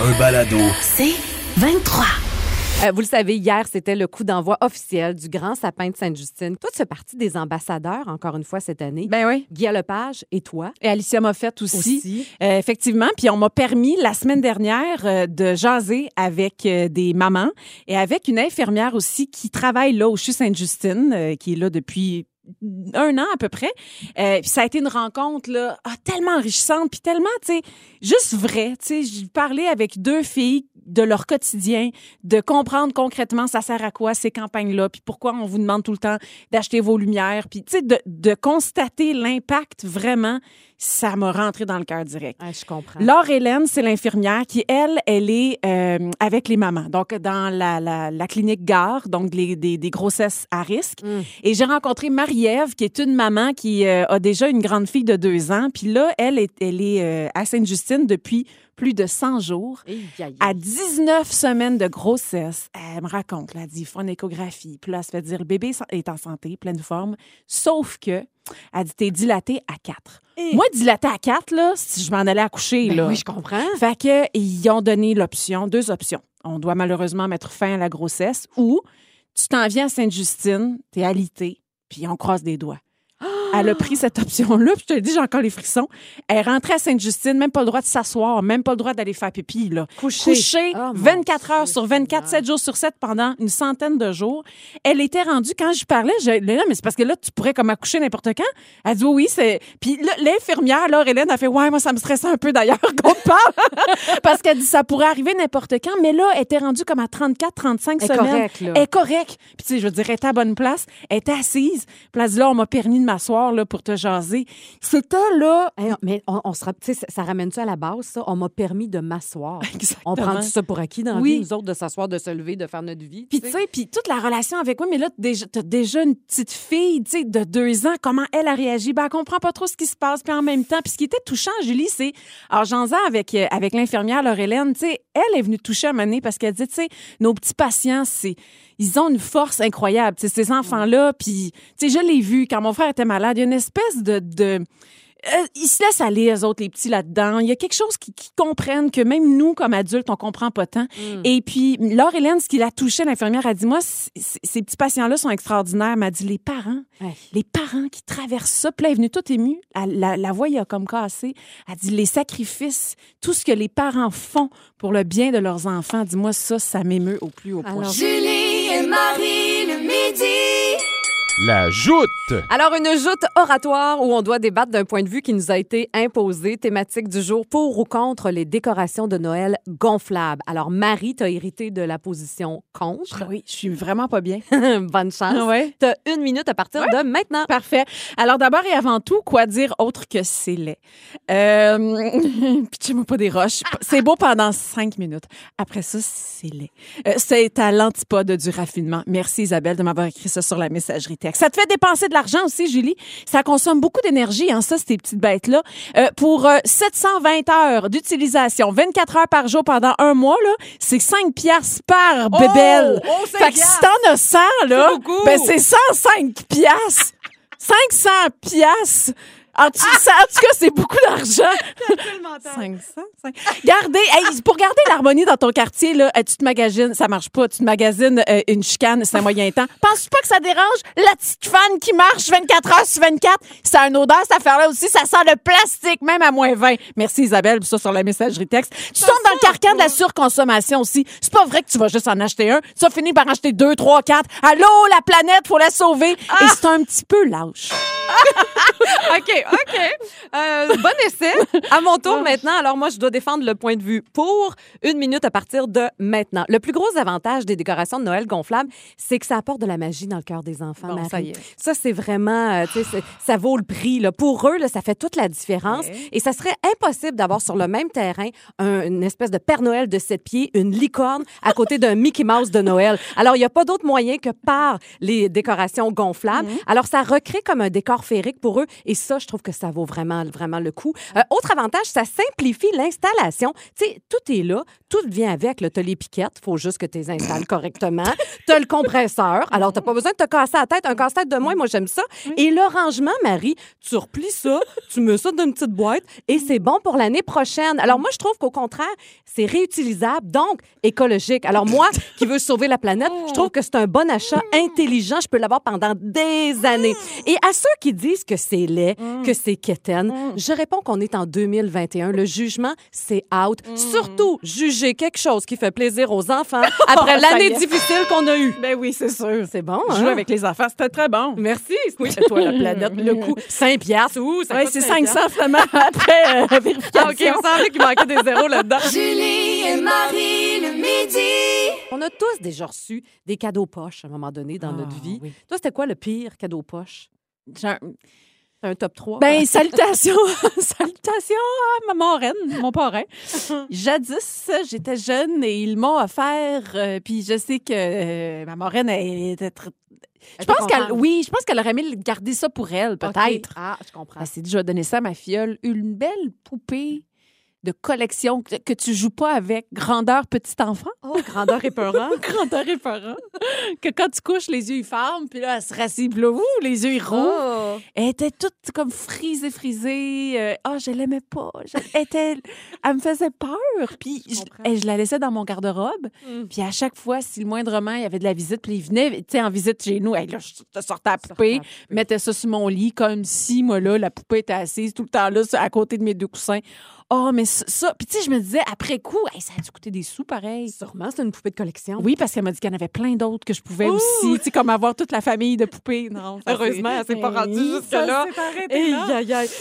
Un balado. C'est 23. Euh, vous le savez, hier, c'était le coup d'envoi officiel du Grand Sapin de Sainte-Justine. Toi, tu fais partie des ambassadeurs, encore une fois, cette année. Ben oui. Guy Lepage et toi? Et Alicia Moffett aussi. aussi. Euh, effectivement, puis on m'a permis la semaine dernière euh, de jaser avec euh, des mamans et avec une infirmière aussi qui travaille là au CHU Sainte-Justine, euh, qui est là depuis un an à peu près. Euh, puis ça a été une rencontre là, ah, tellement enrichissante, puis tellement, tu sais, juste vrai. Tu sais, j'ai parlé avec deux filles de leur quotidien, de comprendre concrètement ça sert à quoi ces campagnes-là, puis pourquoi on vous demande tout le temps d'acheter vos lumières, puis tu sais, de, de constater l'impact vraiment, ça m'a rentré dans le cœur direct. Ah, je comprends. Laure Hélène, c'est l'infirmière qui, elle, elle est euh, avec les mamans, donc dans la, la, la clinique Gare, donc les, des, des grossesses à risque. Mm. Et j'ai rencontré Marie-Ève, qui est une maman qui euh, a déjà une grande fille de deux ans. Puis là, elle est, elle est euh, à Sainte-Justine depuis plus de 100 jours. Aïe, aïe, aïe. À 19 semaines de grossesse, elle me raconte, là, elle dit, faut une échographie. Puis là, elle se fait dire, le bébé est en santé, pleine forme, sauf que, elle dit, t'es dilatée à 4. Moi, dilatée à 4, là, si je m'en allais accoucher, Ben là. oui, je comprends. Fait que, ils ont donné l'option, deux options. On doit malheureusement mettre fin à la grossesse ou tu t'en viens à Sainte-Justine, t'es alité, puis on croise des doigts. Elle a pris cette option-là, puis je te dis, j'ai encore les frissons. Elle est rentrée à Sainte-Justine, même pas le droit de s'asseoir, même pas le droit d'aller faire pipi, là. Coucher. Couchée, Oh, mon 24 heures sur 24, 7 jours sur 7 pendant une centaine de jours. Elle était rendue, quand je parlais, je là, mais c'est parce que là, tu pourrais comme accoucher n'importe quand. Elle dit, oui, oui, c'est. Puis là, l'infirmière, là, Hélène, a fait, ouais, moi, ça me stressait un peu d'ailleurs qu'on te parle. parce qu'elle dit, ça pourrait arriver n'importe quand, mais là, elle était rendue comme à 34, 35 Elle est semaines. correcte, là. Elle est correcte. Puis, tu sais, je veux dire, elle était à bonne place. Elle était assise. Puis, elle dit, là, on m'a permis de m'asseoir, là, pour te jaser. C'était, là. Hey, mais on, on se ça, ça ramène ça à la base, ça? On m'a permis de m'asseoir. On prend tout ça pour acquis dans Oui. vie, nous autres, de s'asseoir, de se lever, de faire notre vie. Puis, tu sais, puis toute la relation avec moi, mais là, t'as déjà une petite fille, tu sais, de deux ans, comment elle a réagi? Ben, elle comprend pas trop ce qui se passe. Puis en même temps, puis ce qui était touchant, Julie, c'est, alors, j'en avec, euh, avec l'infirmière Laure-Hélène, tu sais, elle est venue toucher à donné parce qu'elle dit, tu sais, nos petits patients, c'est, ils ont une force incroyable, ces enfants-là, puis, tu sais, je l'ai vu quand mon frère était malade, il y a une espèce de, de euh, ils se laissent aller, eux autres, les petits là-dedans. Il y a quelque chose qui, qui comprennent que même nous, comme adultes, on comprend pas tant. Et puis, Laure Hélène, ce qui l'a touché, l'infirmière, a dit, moi, ces petits patients-là sont extraordinaires. Elle m'a dit, les parents, Ouais. les parents qui traversent ça, puis là, elle est venue toute émue. Elle- la, la voix, il a comme cassé. Elle dit, les sacrifices, tout ce que les parents font pour le bien de leurs enfants, dis-moi, ça, ça m'émeut au plus haut point. Alors, Julie et Marie le midi. La joute. Alors, une joute oratoire où on doit débattre d'un point de vue qui nous a été imposé. Thématique du jour pour ou contre les décorations de Noël gonflables. Alors, Marie, t'as hérité de la position contre. Oui, je suis vraiment pas bien. Bonne chance. Ouais? T'as une minute à partir de maintenant. Parfait. Alors d'abord et avant tout, quoi dire autre que c'est laid? Euh... Pitchez-moi pas des roches. C'est beau pendant cinq minutes. Après ça, c'est laid. Euh, c'est à l'antipode du raffinement. Merci Isabelle de m'avoir écrit ça sur la messagerie Ça te fait dépenser de l'argent aussi, Julie. Ça consomme beaucoup d'énergie, hein, ça, ces petites bêtes-là. Euh, pour euh, 720 heures d'utilisation, 24 heures par jour pendant un mois, là, c'est 5 piastres par bébelle. Oh, fait que si t'en as 100, là, C'est ben c'est 105 piastres. 500 piastres. En tout, cas, c'est beaucoup d'argent. 500. cinq- Gardez, hey, pour garder l'harmonie dans ton quartier, là, euh, tu te magasines, ça marche pas. Tu te magasines euh, une chicane, c'est un moyen temps. Penses-tu pas que ça dérange? La petite fan qui marche 24 heures sur 24? Ça a une odeur, cette affaire-là aussi. Ça sent le plastique, même à moins 20. Merci Isabelle, pour ça sur la messagerie texte. Tu tombes dans le carcan de la surconsommation aussi. C'est pas vrai que tu vas juste en acheter un. Tu vas finir par en acheter deux, trois, quatre. Allô, la planète, faut la sauver. Et c'est un petit peu lâche. OK, OK. Euh, bon essai. À mon tour maintenant. Alors, moi, je dois défendre le point de vue pour une minute à partir de maintenant. Le plus gros avantage des décorations de Noël gonflables, c'est que ça apporte de la magie dans le cœur des enfants, Bon, Marie. ça y est. Ça, c'est vraiment, euh, tu sais, c'est- ça vaut le prix. Là. Pour eux, là, ça fait toute la différence. Et ça serait impossible d'avoir sur le même terrain un- une espèce de Père Noël de sept pieds, une licorne à côté d'un Mickey Mouse de Noël. Alors, il n'y a pas d'autre moyen que par les décorations gonflables. Alors, ça recrée comme un décor féerique pour eux. Et ça, je trouve que ça vaut vraiment, vraiment le coup. Euh, autre avantage, ça simplifie l'installation. Tu sais, tout est là, tout vient avec. Tu as les piquettes, il faut juste que tu les installes correctement. Tu as le compresseur, alors tu n'as pas besoin de te casser la tête. Un casse-tête de moins, moi, j'aime ça. Et le rangement, Marie, tu replies ça, tu mets ça dans une petite boîte et c'est bon pour l'année prochaine. Alors, moi, je trouve qu'au contraire, c'est réutilisable, donc écologique. Alors, moi, qui veux sauver la planète, je trouve que c'est un bon achat intelligent. Je peux l'avoir pendant des années. Et à ceux qui disent que c'est laid, que c'est quétaine, je réponds qu'on est en 2021. Le jugement, c'est out. Surtout, juger quelque chose qui fait plaisir aux enfants après Oh, ça l'année difficile qu'on a eue. Ben oui, c'est sûr. C'est bon, Jouer hein? avec les enfants, c'était très bon. Merci. Oui, toi, la planète, le coup. 5 piastres, ouh, ça coûte c'est 5 500 finalement après euh, vérification. Ah, OK, il me semblait qu'il manquait des zéros là-dedans. Julie et Marie le midi. On a tous déjà reçu des cadeaux poches à un moment donné dans notre vie. Toi, c'était quoi le pire cadeau poche? C'est un top 3. Ben, salutations, salutations à ma marraine, mon parrain. Jadis, j'étais jeune et ils m'ont offert, euh, puis je sais que euh, ma marraine elle était très- Je pense qu'elle, oui, je pense qu'elle aurait aimé garder ça pour elle, peut-être. Ah, je comprends. Elle s'est dit, je vais donner ça à ma filleule. Une belle poupée de collection que, que tu joues pas avec, grandeur petit enfant. Oh, grandeur épeurant. grandeur épeurant. que quand tu couches, les yeux, ils ferment, puis là, elle se rassit, puis là, ouh, les yeux, ils rouvrent. Oh. Elle était toute comme frisée, frisée. Euh, Ah, je l'aimais pas. Je- Elle, était... elle me faisait peur. Puis je, et je la laissais dans mon garde-robe. Mm. Puis à chaque fois, si le moindrement, il y avait de la visite, puis il venait, tu sais, en visite chez nous, hey, là, je te sortais la poupée, mettais ça sur mon lit, comme si, moi, là, la poupée était assise tout le temps là, à côté de mes deux coussins. Oh, mais ça, puis tu sais, je me disais, après coup, hey, ça a dû coûter des sous, pareil. Sûrement, c'est une poupée de collection. Oui, parce qu'elle m'a dit qu'il y en avait plein d'autres que je pouvais Ouh! aussi, tu sais, comme avoir toute la famille de poupées. Non, Heureusement, elle s'est pas Hey, rendue jusque-là.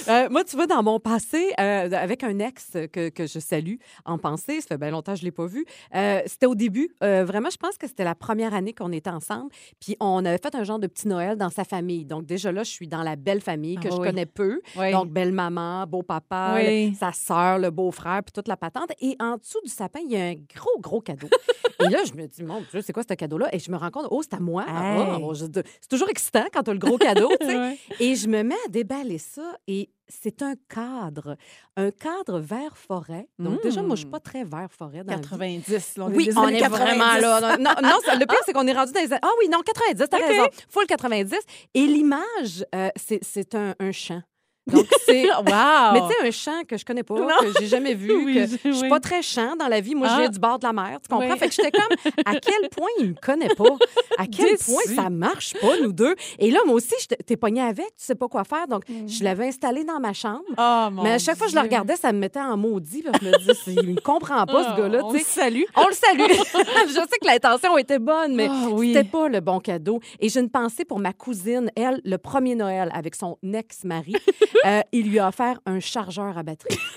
Euh, moi, tu vois, dans mon passé, euh, avec un ex que, que je salue en pensée, ça fait bien longtemps que je ne l'ai pas vu, euh, c'était au début. Euh, vraiment, je pense que c'était la première année qu'on était ensemble. Puis on avait fait un genre de petit Noël dans sa famille. Donc déjà là, je suis dans la belle famille que Ah je oui. connais peu. Oui. Donc belle-maman, beau-papa, Oui. sa sœur, le beau-frère, puis toute la patente. Et en dessous du sapin, il y a un gros, gros cadeau. Et là, je me dis, mon Dieu, c'est quoi ce cadeau-là? Et je me rends compte, oh, c'est à moi. Ah, bon, c'est toujours excitant quand tu as le gros cadeau. Ouais. Et je me mets à déballer ça et c'est un cadre, un cadre vert forêt. Donc déjà, moi, je suis pas très vert forêt dans la vie. 90, là, on Oui, on est 90. vraiment là. Non, non, ça- le pire, c'est qu'on est rendu dans les... Ah oui, non, 90, t'as OK. raison. Full 90. Et l'image, euh, c'est c'est un, un champ. Donc, c'est. Wow! Mais tu sais, un chant que je connais pas, Non. que j'ai jamais vu, Oui, que je- je suis oui. pas très chant dans la vie. Moi, je Ah. viens du bord de la mer, tu comprends? Oui. Fait que j'étais comme, à quel point il me connaît pas? À quel point ça marche pas, nous deux? Et là, moi aussi, je t'ai pogné avec, tu sais pas quoi faire. Donc, je l'avais installé dans ma chambre. Oh, mon Mais à chaque fois que je le regardais, ça me mettait en maudit. Parce que je me disais, c'est- il me comprend pas, ce Oh, gars-là. on le salue. On le salue. je sais que l'intention était bonne, mais Ah, c'était pas le bon cadeau. Et j'ai une pensée pour ma cousine. Elle, le premier Noël, avec son ex-mari, euh, il lui a offert un chargeur à batterie.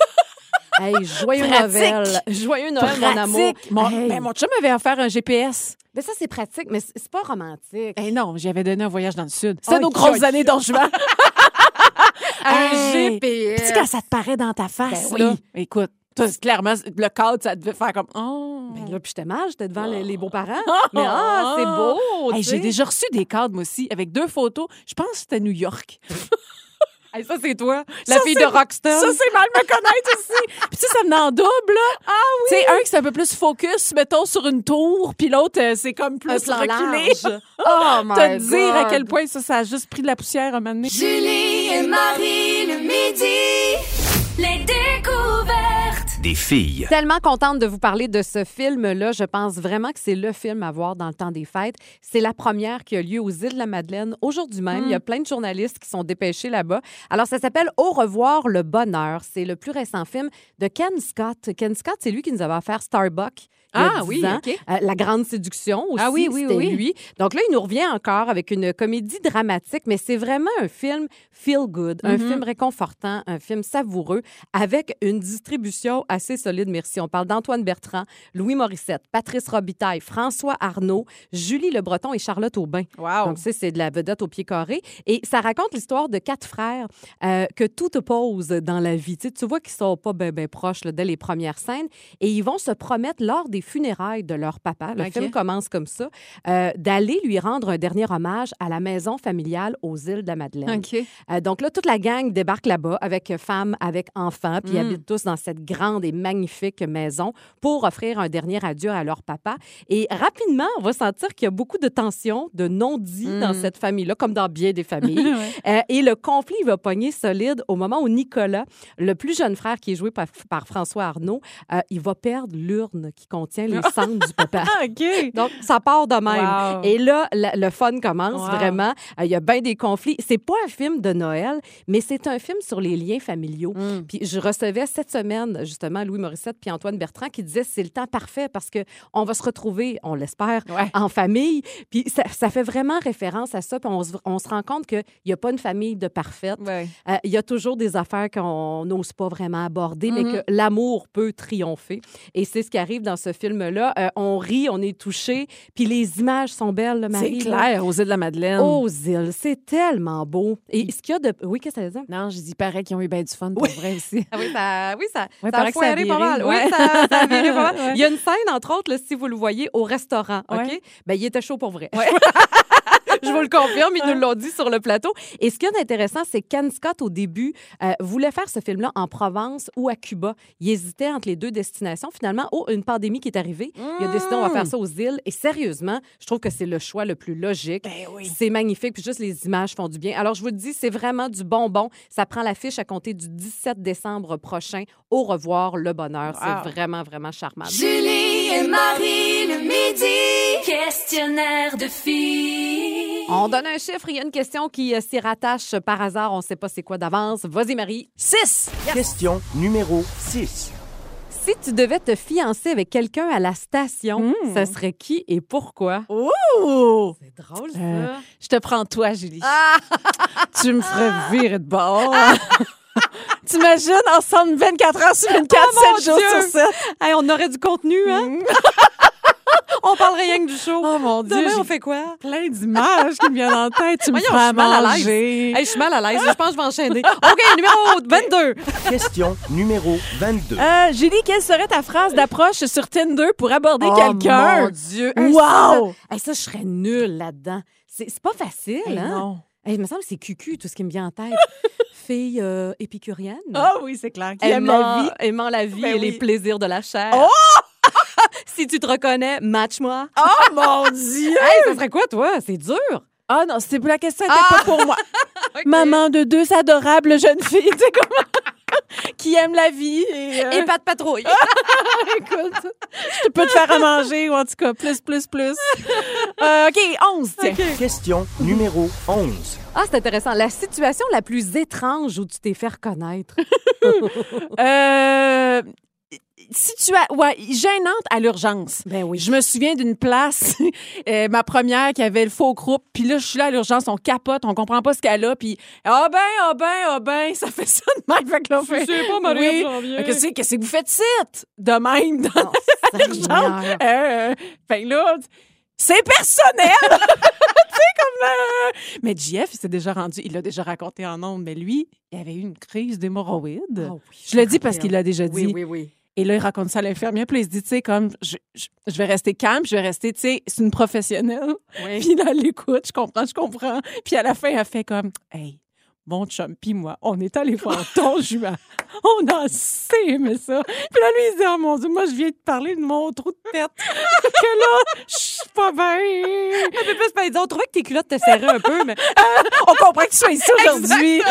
Hey, joyeux. Noël. Joyeux Noël, mon amour. Mon, Hey. ben, mon chum m'avait offert un GPS. Mais ça, c'est pratique, mais c'est c'est pas romantique. Eh non, j'avais donné un voyage dans le sud. C'est Oh, nos grosses années d'Angevin. Un Hey. GPS. Puis tu sais, quand ça te paraît dans ta face, Ben oui. là, écoute, toi, c'est clairement, le cadre, ça devait faire comme... Oh. Ben là, puis j'étais mal, j'étais devant les, les beaux-parents. Mais ah, c'est beau. Hey, J'ai déjà reçu des cadres, moi aussi, avec deux photos. Je pense que c'était New York. Hey, ça, c'est toi, la Ça, fille de Rockstar. Ça, c'est mal me connaître aussi. Puis tu sais, ça venait en double, là. Ah oui. Tu sais, un qui c'est un peu plus focus, mettons, sur une tour, puis l'autre, euh, c'est comme plus reculé. large. Oh, my Te dire à quel point ça, ça a juste pris de la poussière à un moment donné. Julie et Marie le midi. Les découvertes. Des filles. Tellement contente de vous parler de ce film-là. Je pense vraiment que c'est le film à voir dans le temps des fêtes. C'est la première qui a lieu aux îles de la Madeleine aujourd'hui même. Il y a plein de journalistes qui sont dépêchés là-bas. Alors, ça s'appelle Au revoir le bonheur. C'est le plus récent film de Ken Scott. Ken Scott, c'est lui qui nous avait offert Starbuck. Ah 10 oui, ans. Euh, la Grande Séduction aussi, Ah oui, oui, c'était oui. lui. Donc là, il nous revient encore avec une comédie dramatique, mais c'est vraiment un film feel good, un Mhm. film réconfortant, un film savoureux, avec une distribution assez solide, merci. On parle d'Antoine Bertrand, Louis Morissette, Patrice Robitaille, François Arnaud, Julie Le Breton et Charlotte Aubin. Wow. Donc, sais, c'est de la vedette au pied carré. Et ça raconte l'histoire de quatre frères euh, que tout oppose dans la vie. Tu, sais, tu vois qu'ils sont pas bien ben proches là, dès les premières scènes. Et ils vont se promettre lors des funérailles de leur papa. Le OK. film commence comme ça. euh, d'aller lui rendre un dernier hommage à la maison familiale aux îles de la Madeleine. Euh, donc là, toute la gang débarque là-bas avec femmes, avec enfants, puis ils Mm. habitent tous dans cette grande et magnifique maison pour offrir un dernier adieu à leur papa. Et rapidement, on va sentir qu'il y a beaucoup de tensions, de non-dits Mm. dans cette famille-là, comme dans bien des familles. Euh, et le conflit va pogner solide au moment où Nicolas, le plus jeune frère qui est joué par, par François Arnaud, il va perdre l'urne qui contient les cendres du papa. Ah. Donc, ça part de même. Wow. Et là, la- le fun commence Wow. vraiment. Euh, Il y a bien des conflits. C'est pas un film de Noël, mais c'est un film sur les liens familiaux. Mm. Puis je recevais cette semaine, justement, Louis Morissette puis Antoine Bertrand qui disaient c'est le temps parfait parce que on va se retrouver, on l'espère, Ouais. en famille. Puis ça, ça fait vraiment référence à ça. Puis on se, on se rend compte qu'il n'y a pas une famille de parfaite. Ouais. Euh, Il y a toujours des affaires qu'on n'ose pas vraiment aborder, mais Mhm. que l'amour peut triompher. Et c'est ce qui arrive dans ce film-là. Euh, on rit, on est touché, puis les images sont belles, là, C'est Marie. là. clair, aux îles de la Madeleine. Aux îles, c'est tellement beau. Et ce qu'il y a de... Oui, qu'est-ce que ça veut dire? Non, je dis pareil qu'ils ont eu bien du fun, pour vrai aussi. Ah oui, ça, oui, ça, ça a paraît que ça a foiré pas mal. ouais. Oui, ça, ça a viré pas mal. Ouais. Il y a une scène, entre autres, là, si vous le voyez, au restaurant, OK? Ouais. Ben, il était chaud pour vrai. Je vous le confirme, ils nous l'ont dit sur le plateau. Et ce qui est intéressant, c'est que Ken Scott, au début, euh, voulait faire ce film-là en Provence ou à Cuba. Il hésitait entre les deux destinations. Finalement, oh, une pandémie qui est arrivée. Il a décidé, on va faire ça aux îles. Et sérieusement, je trouve que c'est le choix le plus logique. C'est magnifique. Puis juste les images font du bien. Alors, je vous le dis, c'est vraiment du bonbon. Ça prend l'affiche à compter du 17 décembre prochain. Au revoir, le bonheur. Wow. C'est vraiment, vraiment charmant. Julie et Marie le midi. Questionnaire de filles. On donne un chiffre, il y a une question qui euh, s'y rattache par hasard, on ne sait pas c'est quoi d'avance. Vas-y, Marie. 6. Question numéro 6. Si tu devais te fiancer avec quelqu'un à la station, Mm. ça serait qui et pourquoi? Ouh! C'est drôle, ça. Euh, je te prends toi, Julie. Ah! tu me ferais virer de bord. T'imagines, ensemble 24 heures sur 24, Oh, mon 7 jours Dieu! sur 7. Hey, on aurait du contenu, hein? on parle rien que du show. Oh mon Dieu, Demain, on fait quoi? plein d'images qui me viennent en tête. Tu me Voyons, ferais je suis mal à l'aise. Hey, je suis mal à l'aise. Je pense que je vais enchaîner. OK, numéro 22. Question numéro 22. Euh, Julie, quelle serait ta phrase d'approche sur Tinder pour aborder Oh, quelqu'un? mon Dieu. Hey, Wow! Ça, hey, ça, je serais nulle là-dedans. C'est c'est pas facile, Hey, hein? non. Hey, il me semble que c'est cucu, tout ce qui me vient en tête. Fille euh, épicurienne. Ah oui, c'est clair. Qui aime la vie. Aimant la vie Ben et les oui. plaisirs de la chair. Oh! Si tu te reconnais, match-moi. Oh mon Dieu! Hey, ça serait quoi, toi? C'est dur. Ah non, c'est la question n'était Ah! pas pour moi. Maman de deux adorables jeunes filles, tu sais comment? qui aiment la vie. Et, euh, Et pas de patrouille. écoute, je peux te faire à manger, ou en tout cas, plus, plus, plus. Euh, OK, 11, tiens. Question numéro 11. Ah, c'est intéressant. La situation la plus étrange où tu t'es fait reconnaître. Euh, situa- ouais, gênante à l'urgence. Ben oui. Je me souviens d'une place, euh, ma première qui avait le faux croupe, puis là je suis là à l'urgence, on capote, on comprend pas ce qu'elle a, puis ah ben, ah ben, ah ben, ça fait ça de même, fait que là on fait. sais pas, Marie-Ève oui. Janvier. Que Qu'est-ce que vous faites site de même dans Oh, l'urgence? Euh, fait que là, c'est personnel! tu sais, comme. euh, Mais JF, il s'est déjà rendu, il l'a déjà raconté en ondes, mais lui, il avait eu une crise d'hémorroïdes. Ah oui, je le dis parce qu'il l'a déjà dit. Oui, oui, oui. Et là, il raconte ça à l'infirmière. Puis il se dit, tu sais, comme, je, je, je vais rester calme, je vais rester, tu sais, c'est une professionnelle. Oui. Puis là, elle l'écoute, je comprends, je comprends. Puis à la fin, elle fait comme, hey, mon chum, puis moi, on est allé voir ton jument. On a assez aimé ça. Puis là, lui, il se dit, oh mon Dieu, moi, je viens de parler de mon trou de tête. que là, je suis pas bien. Un peu plus, ben, trouvait que tes culottes te serraient un peu, mais. On comprend que tu sois ici aujourd'hui.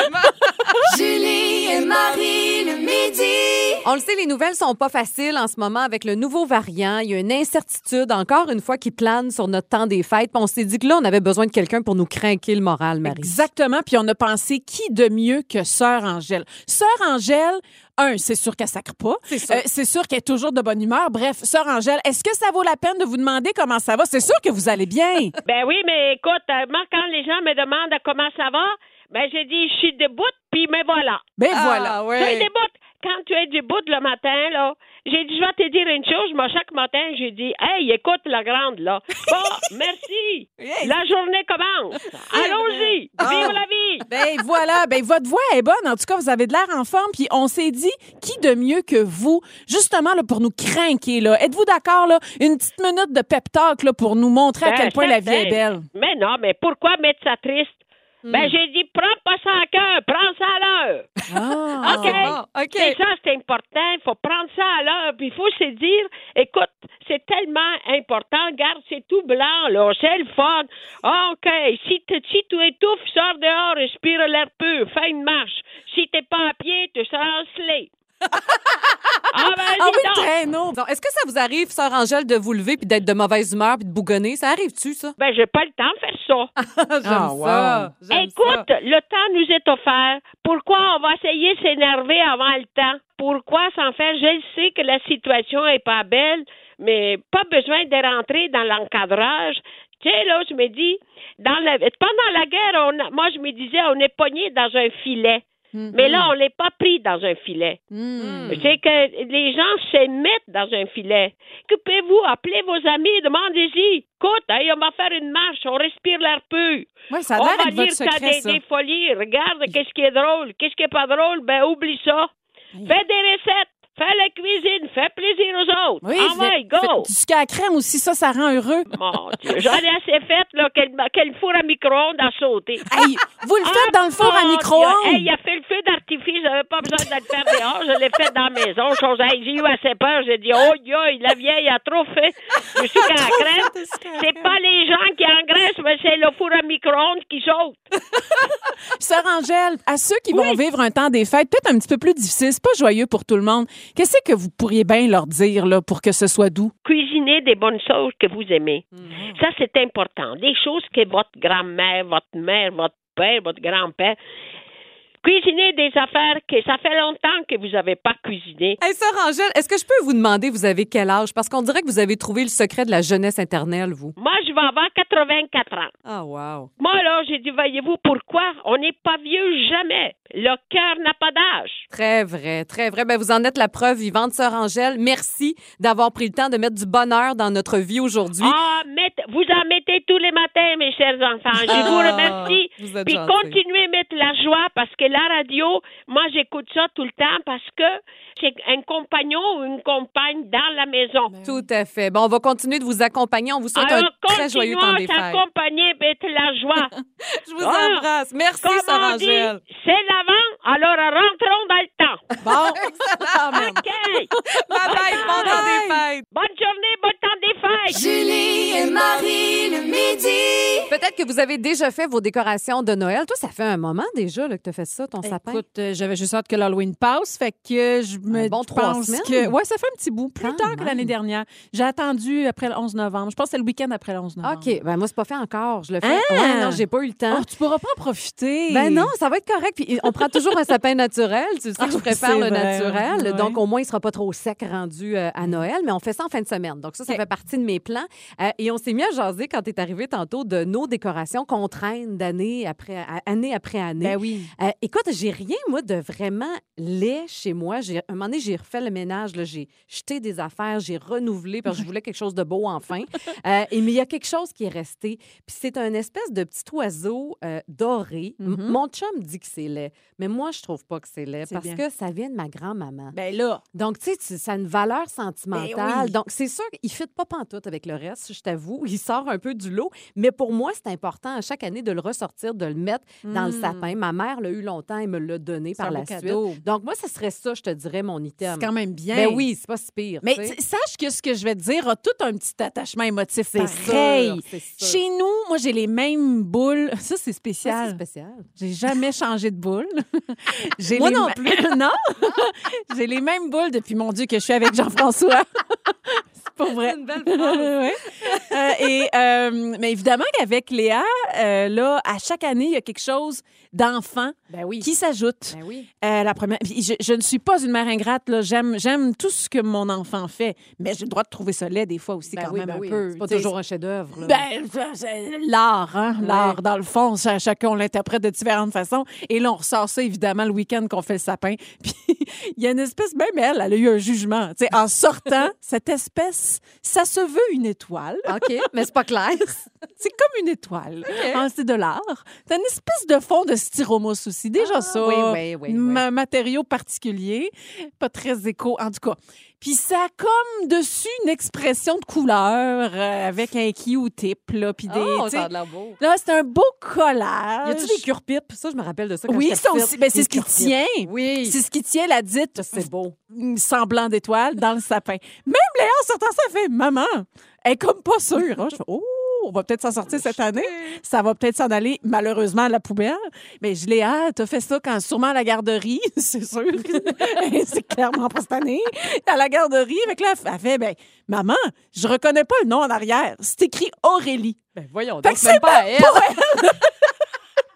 Julie et Marie le midi. On le sait, les nouvelles sont pas faciles en ce moment avec le nouveau variant. Il y a une incertitude, encore une fois, qui plane sur notre temps des fêtes. Puis on s'est dit que là, on avait besoin de quelqu'un pour nous craquer le moral, Marie. Exactement. Puis on a pensé qui de mieux que Sœur Angèle? Sœur Angèle, un, c'est sûr qu'elle sacre pas. C'est sûr. Euh, c'est sûr qu'elle est toujours de bonne humeur. Bref, Sœur Angèle, est-ce que ça vaut la peine de vous demander comment ça va? C'est sûr que vous allez bien. Ben oui, mais écoute, euh, moi, quand les gens me demandent comment ça va, ben j'ai dit, je suis debout, puis me voilà. Ben Ah, voilà. ouais. Je suis debout. Quand tu es debout le matin, là, j'ai dit, je vais te dire une chose. Moi, chaque matin, j'ai dit, hey, écoute la grande, là. Bon, merci. La journée commence. Allons-y. Vive la vie. Ben voilà, ben votre voix est bonne. En tout cas, vous avez de l'air en forme. Puis on s'est dit, qui de mieux que vous, justement là, pour nous craquer là? Êtes-vous d'accord là, une petite minute de pep talk là pour nous montrer à Ben, quel point la vie est certain. belle. Mais non, mais pourquoi mettre ça triste? Ben, j'ai dit, prends pas ça à cœur, prends ça à l'heure. Ah. OK. bon, OK. C'est ça, c'est important. Il faut prendre ça à l'heure. Puis il faut se dire, écoute, c'est tellement important. Regarde, c'est tout blanc, là. C'est le fun. Ah, OK. Si, t- si tu étouffes, sors dehors, respire l'air pur, fais une marche. Si t'es pas à pied, tu seras en sleigh. Ah, ben, Ah oui, traîneau. Est-ce que ça vous arrive, Sœur Angèle, de vous lever puis d'être de mauvaise humeur puis de bougonner? Ça arrive-tu, ça? Ben, j'ai pas le temps de faire ça. J'aime Ah, wow. ça. J'aime Écoute, le temps nous est offert. Pourquoi on va essayer de s'énerver avant le temps? Pourquoi s'en faire? Je sais que la situation est pas belle, mais pas besoin de rentrer dans l'encadrage. Tu sais, là, je me dis, dans la, pendant la guerre, on a- moi, je me disais, on est pogné dans un filet. Mais là, on n'est pas pris dans un filet. C'est que les gens se mettent dans un filet. Occupez-vous, appelez vos amis, demandez-y. Écoute, hey, on va faire une marche, on respire l'air pur. Ouais, ça a on va ça secret, des, ça. des folies. Regarde, qu'est-ce qui est drôle, qu'est-ce qui est pas drôle, ben oublie ça. Fais des recettes, fais la cuisine, fais plaisir aux autres. Oui, ah ouais, fait- go! fait du sucre à crème aussi, ça, ça rend heureux. Mon Dieu, j'en ai assez fait, là, quel, quel four à micro-ondes a sauté. Hey, vous le faites dans le four à mon micro-ondes? Hey, il a fait le feu d'artifice, j'avais pas besoin de le faire dehors, je l'ai fait dans la maison. Chose, hey, j'ai eu assez peur, j'ai dit, oh, yo, la vieille a trop fait du sucre à crème. C'est pas les gens qui engraissent, mais c'est le four à micro-ondes qui saute. Sœur Angèle, à ceux qui vont vivre un temps des fêtes peut-être un petit peu plus difficile, c'est pas joyeux pour tout le monde, qu'est-ce que vous pourriez bien leur dire là, pour que ce soit doux? cuisiner des bonnes choses que vous aimez. Ça, c'est important. Des choses que votre grand-mère, votre mère, votre père, votre grand-père. Cuisiner des affaires que ça fait longtemps que vous n'avez pas cuisiné. Hey, Sœur Angèle, est-ce que je peux vous demander, vous avez quel âge? Parce qu'on dirait que vous avez trouvé le secret de la jeunesse éternelle, vous. Moi, je vais avoir 84 ans. Ah, wow. Moi, là, j'ai dit, voyez-vous, pourquoi? On n'est pas vieux jamais. Le cœur n'a pas d'âge. Très vrai, très vrai. Ben, vous en êtes la preuve vivante, Sœur Angèle. Merci d'avoir pris le temps de mettre du bonheur dans notre vie aujourd'hui. Ah, mettez- vous en mettez tous les matins, mes chers enfants. Je vous Ah, remercie. vous Puis gentils. continuez à mettre la joie parce que la radio, moi, j'écoute ça tout le temps parce que c'est un compagnon ou une compagne dans la maison. Tout à fait. Bon, on va continuer de vous accompagner. On vous souhaite Alors, un très joyeux temps des fêtes. s'accompagner, mettre la joie. Je vous Ah, embrasse. Merci, Angèle. c'est l'avant, alors rentrons dans le temps. Bon, OK. Bye bye, bon temps des fêtes. Bonne journée, bon temps des fêtes. Julie et Marie le midi. Peut-être Peut-être que vous avez déjà fait vos décorations de Noël. Toi, ça fait un moment déjà là, que tu as fait ça, ton sapin. Écoute, euh, j'avais juste hâte que l'Halloween passe, fait que je me bon trois pense semaines. que ouais, ça fait un petit bout plus Quand tard que l'année dernière. J'ai attendu après le 11 novembre. Je pense que c'est le week-end après le 11 novembre. OK. Ben moi, c'est pas fait encore. Je le fais. Ah! Ouais, non, j'ai pas eu le temps. Oh, tu pourras pas en profiter. Ben non, ça va être correct. Puis on prend toujours un sapin naturel. Tu sais Ah que je préfère le vrai. naturel. Donc, au moins, il sera pas trop sec rendu euh, à Noël. Mais on fait ça en fin de semaine. Donc, ça, ça fait partie de mes plans. Euh, et on s'est mis à jaser quand tu es arrivé tantôt de nos décorations qu'on traîne d'année après, année après année. Ben oui. Euh, écoute, j'ai rien, moi, de vraiment laid chez moi. J'ai, un moment donné, j'ai refait le ménage. là. J'ai jeté des affaires, j'ai renouvelé parce que je voulais quelque chose de beau enfin. Euh, et, mais il y a quelque chose qui est resté. Puis c'est un espèce de petit oiseau euh, doré. M- Mhm. Mon chum dit que c'est laid, mais moi, je trouve pas que c'est laid parce bien. que ça vient de ma grand-maman. Ben là. Donc, tu sais, ça a une valeur sentimentale. Ben oui. Donc, c'est sûr qu'il ne fit pas pantoute avec le reste, je t'avoue. Il sort un peu du lot. Mais pour moi, c'est important à chaque année de le ressortir, de le mettre dans le Mm. sapin. Ma mère l'a eu longtemps et me l'a donné par la suite. cadeau. Donc, moi, ce serait ça, je te dirais, mon item. C'est quand même bien. Ben oui, c'est pas si pire. Mais sache que ce que je vais te dire a tout un petit attachement émotif C'est pareil. sûr. Chez nous, moi, j'ai les mêmes boules. Ça, c'est spécial. c'est spécial. J'ai jamais changé de boule. Moi non plus. non? J'ai les mêmes boules depuis, mon Dieu, que je suis avec Jean-François. c'est pas vrai. C'est une belle. Ouais. Euh, et, euh, mais évidemment qu'avec Léa, euh, là, à chaque année, il y a quelque chose d'enfant Ben oui. qui s'ajoute. Ben oui. Euh, la première, je, je ne suis pas une mère ingrate. là. J'aime, j'aime tout ce que mon enfant fait, mais j'ai le droit de trouver ça laid des fois aussi Ben quand oui, même un peu. C'est pas toujours un chef-d'œuvre. l'art, hein? L'art, dans le fond, cha- chacun on l'interprète de différentes façons. Et là, on ressort ça, évidemment, le week-end qu'on fait le sapin. Puis, il y a une espèce, même elle, elle a eu un jugement. Tu sais, en sortant, cette espèce, ça se veut une étoile. OK, mais c'est pas clair. C'est comme une étoile. Ah, c'est de l'art. C'est une espèce de fond de styromousse aussi. Déjà Ah, ça. oui, oui, oui, Ma- matériau particulier. Pas très éco, en tout cas. Puis ça a comme dessus une expression de couleur euh, avec un Q-tip, là. Puis des. Oh, ça a de beau. Là, c'est un beau collage. Y a-tu des cure-pipes? Ça, je me rappelle de ça quand Oui, ça aussi. Ben, c'est ce qui tient. Oui. C'est ce qui tient la dite c'est beau. semblant d'étoile dans le sapin. Même Léa, en sortant ça, fait Maman, elle est comme pas sûre. hein. Je fais, Oh, on va peut-être s'en sortir cette année. Ça va peut-être s'en aller, malheureusement, à la poubelle. Mais je l'ai, ah, t'as fait ça quand, sûrement à la garderie, c'est sûr. c'est clairement pas cette année. À la garderie, avec là, elle fait, ben, maman, je reconnais pas le nom en arrière. C'est écrit Aurélie. Ben voyons donc, même pas à elle.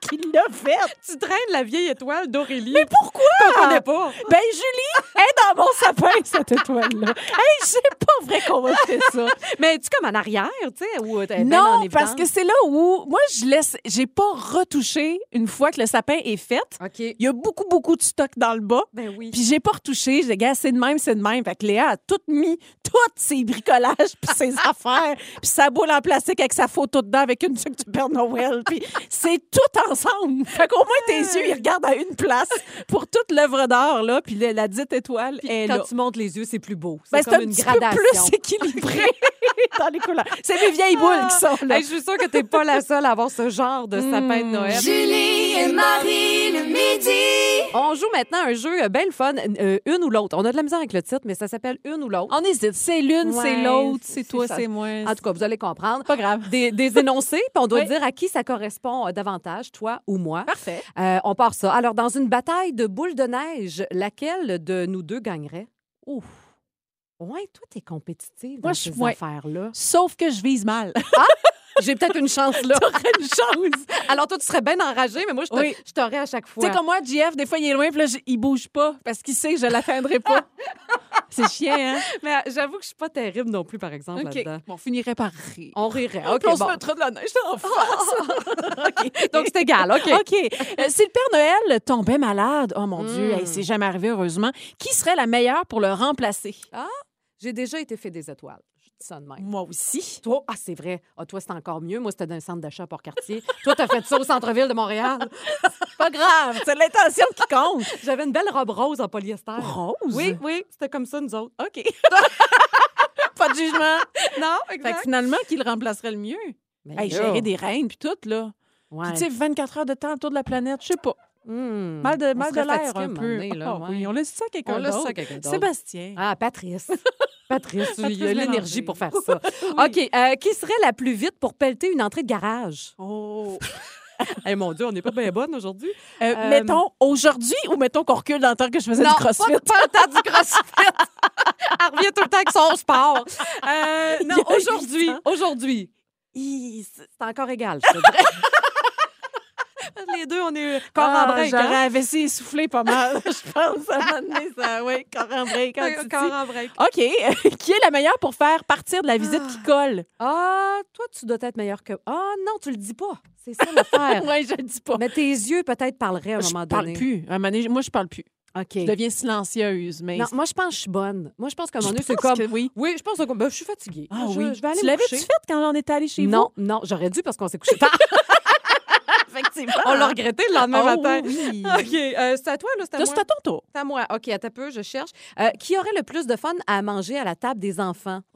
Qui l'a fait? Tu traînes la vieille étoile d'Aurélie. Mais pourquoi? Qu'on connaît pas. Ben, Julie est dans mon sapin, cette étoile-là. Hey, c'est pas vrai qu'on va faire ça. Mais tu comme en arrière, tu sais, où t'es bien en Non, évidence? parce que c'est là où moi je laisse, j'ai pas retouché une fois que le sapin est fait. OK. Il y a beaucoup beaucoup de stock dans le bas. Ben oui. Puis j'ai pas retouché, j'ai dit gars, c'est de même, c'est de même. Fait que Léa a tout mis tous ses bricolages puis ses affaires, puis sa boule en plastique avec sa photo dedans avec une tuque du Père Noël, puis c'est tout ensemble. Fait qu'au moins tes yeux ils regardent à une place pour toute l'œuvre d'art là, puis la, la dite étoile Puis est quand là. tu montes les yeux, c'est plus beau. Ben, C'est c'est comme un une petit gradation. peu plus équilibré dans les couleurs. C'est mes vieilles boules qui sont là. Hey, je suis sûre que t'es pas la seule à avoir ce genre de sapin de Noël. Julie et Marie le midi. On joue maintenant un jeu euh, bien le fun, euh, une ou l'autre. On a de la misère avec le titre, mais ça s'appelle une ou l'autre. On hésite. C'est l'une, c'est Ouais, l'autre, c'est- toi, c'est moi. En tout cas, vous allez comprendre. Pas grave. Des, des énoncés, puis on doit Oui. dire à qui ça correspond euh, davantage, toi ou moi. Parfait. Euh, on part ça. Alors, dans une bataille de boules de neige, laquelle de nous deux gagnerait? Ouf. Ouais, toi, t'es compétitive dans Moi, je- ces affaires-là. Sauf que je vise mal. J'ai peut-être une chance là. T'aurais une chance. Alors, toi, tu serais bien enragé, mais moi, je te- Oui. je t'aurais à chaque Tu fois. sais, comme moi, JF, des fois, il est loin, puis là, il bouge pas parce qu'il sait que je l'atteindrai pas. c'est chiant, hein? Mais euh, j'avoue que je suis pas terrible non plus, par exemple, là-dedans. Bon, on finirait par rire. On rirait. OK, on bon. se mettra de la neige en face. Donc, c'est égal. OK. OK. Euh, si le Père Noël tombait malade, oh mon Dieu, Mm. hey, c'est jamais arrivé, heureusement, qui serait la meilleure pour le remplacer? J'ai déjà été fait des étoiles. Je dis ça de même. Moi aussi. Toi, ah, c'est vrai. Ah, toi, c'est encore mieux. Moi, c'était dans un centre d'achat à Port-Cartier. toi, t'as fait ça au centre-ville de Montréal. Pas grave, c'est l'intention qui compte. J'avais une belle robe rose en polyester. Rose? Oui, oui, c'était comme ça, nous autres. OK. pas de jugement. Non, Fait que finalement, qui le remplacerait le mieux? Hey, gérer des reines puis tout, là. ouais. Puis, tu sais, 24 heures de temps autour de la planète, je sais pas. Hmm. Mal de, On mal de l'air un peu. donné, là, Ah ouais. oui, on laisse ça à quelqu'un d'autre. Sébastien. Ah, Patrice. Patrice, il Patrice y a l'énergie pour faire ça. OK. euh, qui serait la plus vite pour pelleter une entrée de garage? Oh. Eh mon Dieu, on n'est pas bien bonne aujourd'hui. Euh, Euh, Mettons aujourd'hui ou mettons qu'on recule dans le temps que je faisais non, du crossfit? Pas, pas le temps du crossfit. Elle revient tout le temps avec son sport. Non, Il aujourd'hui, aujourd'hui, il- c'est encore égal, je te dirais. Les deux, on est corps Ah, en break. J'aurais hein? la vessie essoufflée pas mal, je pense, à un moment donné, ça. Oui, corps en break. quand tu Corps dis. en break. OK. qui est la meilleure pour faire partir de la visite qui colle? Ah, toi, tu dois être meilleur que. Ah, non, tu le dis pas. C'est ça l'affaire. Oui, je le dis pas. Mais tes yeux, peut-être, parleraient à un Je moment parle donné. plus. À un moment donné, moi, je parle plus. OK. Je deviens silencieuse. Mais Non, moi, je pense que je suis bonne. Moi, je pense qu'à un Je moment donné, c'est comme. que oui. Oui, je pense que ben, je suis fatiguée. Ah je, oui. je vais aller tu l'avais-tu coucher. fait quand on est allé chez Non, vous? non, j'aurais dû parce qu'on s'est couché tard. Effectivement. On l'a regretté le lendemain Oh, matin. oui. OK. euh, c'est à toi, là? C'est à Là, moi? c'est à ton tour. C'est à moi. OK, attends un peu, je cherche. Euh, qui aurait le plus de fun à manger à la table des enfants?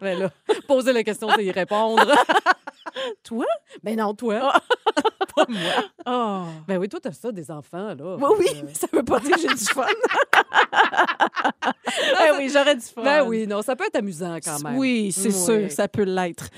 ben là, poser la question, c'est y répondre. Toi? Ben non, toi. Pas moi. Oh. Ben oui, toi, t'as ça, des enfants, là. Oui, oui, Euh, mais ça veut pas dire que j'ai du fun. ben oui, j'aurais du fun. Ben oui, non, ça peut être amusant quand même. Oui, c'est Oui. sûr, ça peut l'être.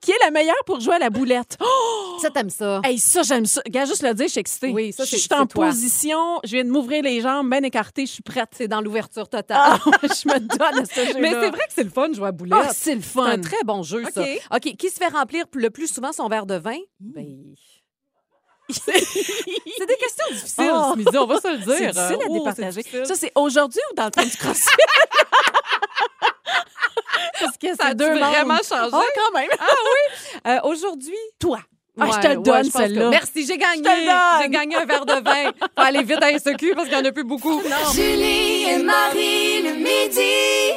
Qui est la meilleure pour jouer à la boulette? Oh! Ça, t'aimes ça. Hey, ça, j'aime ça. Regarde, juste le dire, je suis excitée. Oui, ça, je c'est- suis en c'est toi. position, je viens de m'ouvrir les jambes, bien écartée, je suis prête. C'est dans l'ouverture totale. Ah, je me donne à ce jeu Mais c'est vrai que c'est le fun de jouer à boulette. Ah, c'est le C'est fun. un très bon jeu, ça. OK. Qui se fait remplir le plus souvent son verre de vin? Ben. C'est des questions difficiles, Oh. ce midi, on va se le dire. C'est difficile à Oh, départager. difficile. Ça, c'est aujourd'hui ou dans le temps du crossfit? Parce que Ça a deux vraiment mondes. changé? Ah, quand même. Ah oui? Euh, Aujourd'hui. Toi. Ah, je Ouais, te le ouais, donne, pense celle-là. que- Merci, j'ai gagné. Je te le donne. J'ai gagné un verre de vin. Faut aller vite à SEQ parce qu'il n'y en a plus beaucoup. Julie et Marie le midi.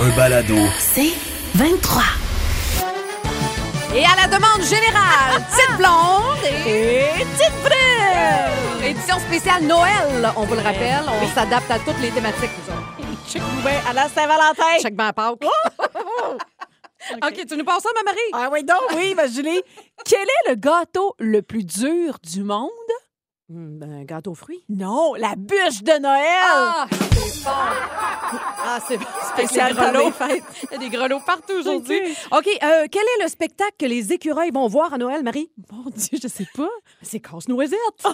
Un balado. C'est 23. Et à la demande générale, petite blonde et petite brune. Édition spéciale Noël, on vous le rappelle. On s'adapte à toutes les thématiques. nous autres. Bien à la Saint-Valentin. Check bien Pâques. OK, tu nous passes ça, ma Marie? Ah oui, donc, oui, ma Julie. Quel est le gâteau le plus dur du monde? Hum, ben, gâteau aux fruits. Non, la bûche de Noël. Ah, c'est fort. Ah, c'est Spécial grelots. Il y a des grelots partout aujourd'hui. OK, euh, quel est le spectacle que les écureuils vont voir à Noël, Marie? Mon Dieu, je sais pas. C'est Casse-Noisette. On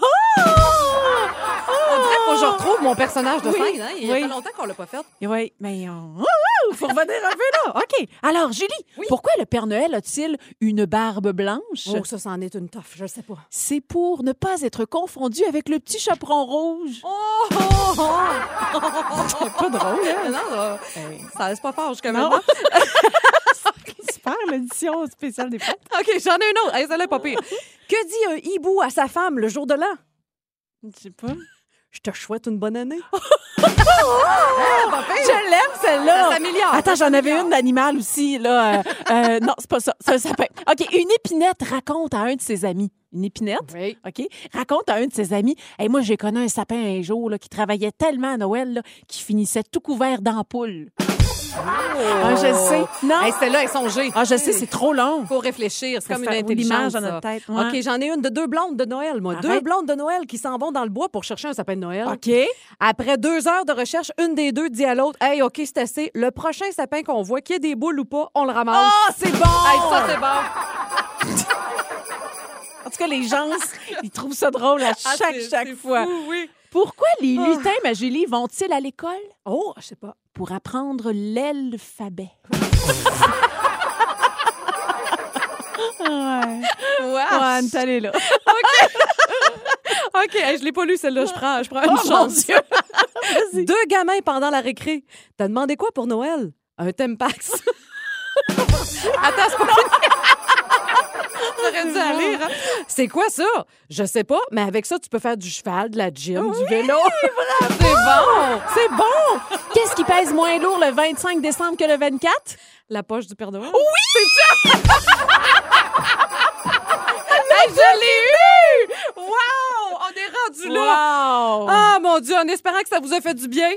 dirait qu'il faut que je retrouve mon personnage de Oui. Hein? Il y a oui. pas longtemps qu'on l'a pas fait. Oui, mais on... Il faut revenir un peu là. OK. Alors, Julie, pourquoi le Père Noël a-t-il une barbe blanche? Oh, ça, c'en est une toffe, je sais pas. C'est pour ne pas être confondu avec le petit chaperon rouge. Oh, oh, oh. pas drôle, hein? Non, non, ça reste pas fort jusqu'à maintenant. Super, l'édition spéciale des fêtes. OK, j'en ai une autre. Hey, pas pire. Que dit un hibou à sa femme le jour de l'an? Je sais pas. Je te souhaite une bonne année. Je l'aime, celle-là. Ça s'améliore, Attends, ça j'en avais une d'animal aussi, là. Euh, euh, non, c'est pas ça. Ça, ça peut- OK, une épinette raconte à un de ses amis. Une épinette, Oui. OK, raconte à un de ses amis. Et moi, j'ai connu un sapin un jour là, qui travaillait tellement à Noël là, qu'il finissait tout couvert d'ampoules. Ah, je le sais. Non? Hey, celle-là est songée. Ah, je sais, c'est trop long. faut réfléchir. C'est comme une intelligence. dans notre tête, ouais. OK, j'en ai une de deux blondes de Noël, moi. Deux blondes de Noël qui s'en vont dans le bois pour chercher un sapin de Noël. OK. Après deux heures de recherche, une des deux dit à l'autre Hey, OK, c'est assez. Le prochain sapin qu'on voit, qu'il y ait des boules ou pas, on le ramasse. Ah, c'est bon! Hey, ça, c'est bon. Tout cas, les gens, ils trouvent ça drôle à Ah, chaque, chaque fois. fou, oui. Pourquoi les lutins, ma Julie, vont-ils à l'école? Oh, je sais pas. Pour apprendre l'alphabet. ouais. Ouais. Ouais, là. OK, hey, je l'ai pas lu, celle-là. Je prends, je prends une Oh, chance. Deux gamins pendant la récré. T'as demandé quoi pour Noël? Un Tempax. Attends, c'est pas dû aller. hein. C'est quoi ça? Je sais pas, mais avec ça, tu peux faire du cheval, de la gym, du vélo. C'est bon! C'est bon! Qu'est-ce qui pèse moins lourd le 25 décembre que le 24? La poche du Père Noël. Oui! C'est ça! Hey, je l'ai eu! Wow! On est rendu là! Wow! Ah, mon Dieu, en espérant que ça vous a fait du bien.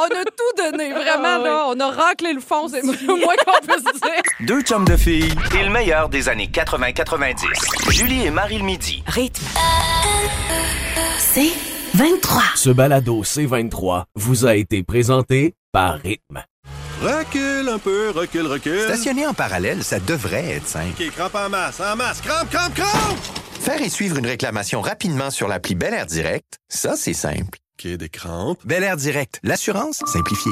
On a tout donné, vraiment, Ah, oui. là. On a raclé le fond, c'est le moins qu'on puisse dire. Deux chums de filles et le meilleur des années 80-90. Julie et Marie le midi. Rythme. C'est 23. Ce balado C23 vous a été présenté par Rythme. Recule un peu, recule, recule. Stationner en parallèle, ça devrait être simple. OK, crampe en masse, en masse, crampe, crampe, crampe! Faire et suivre une réclamation rapidement sur l'appli Bel Air Direct, ça, c'est simple. OK, des crampes. Bel Air Direct, l'assurance simplifiée.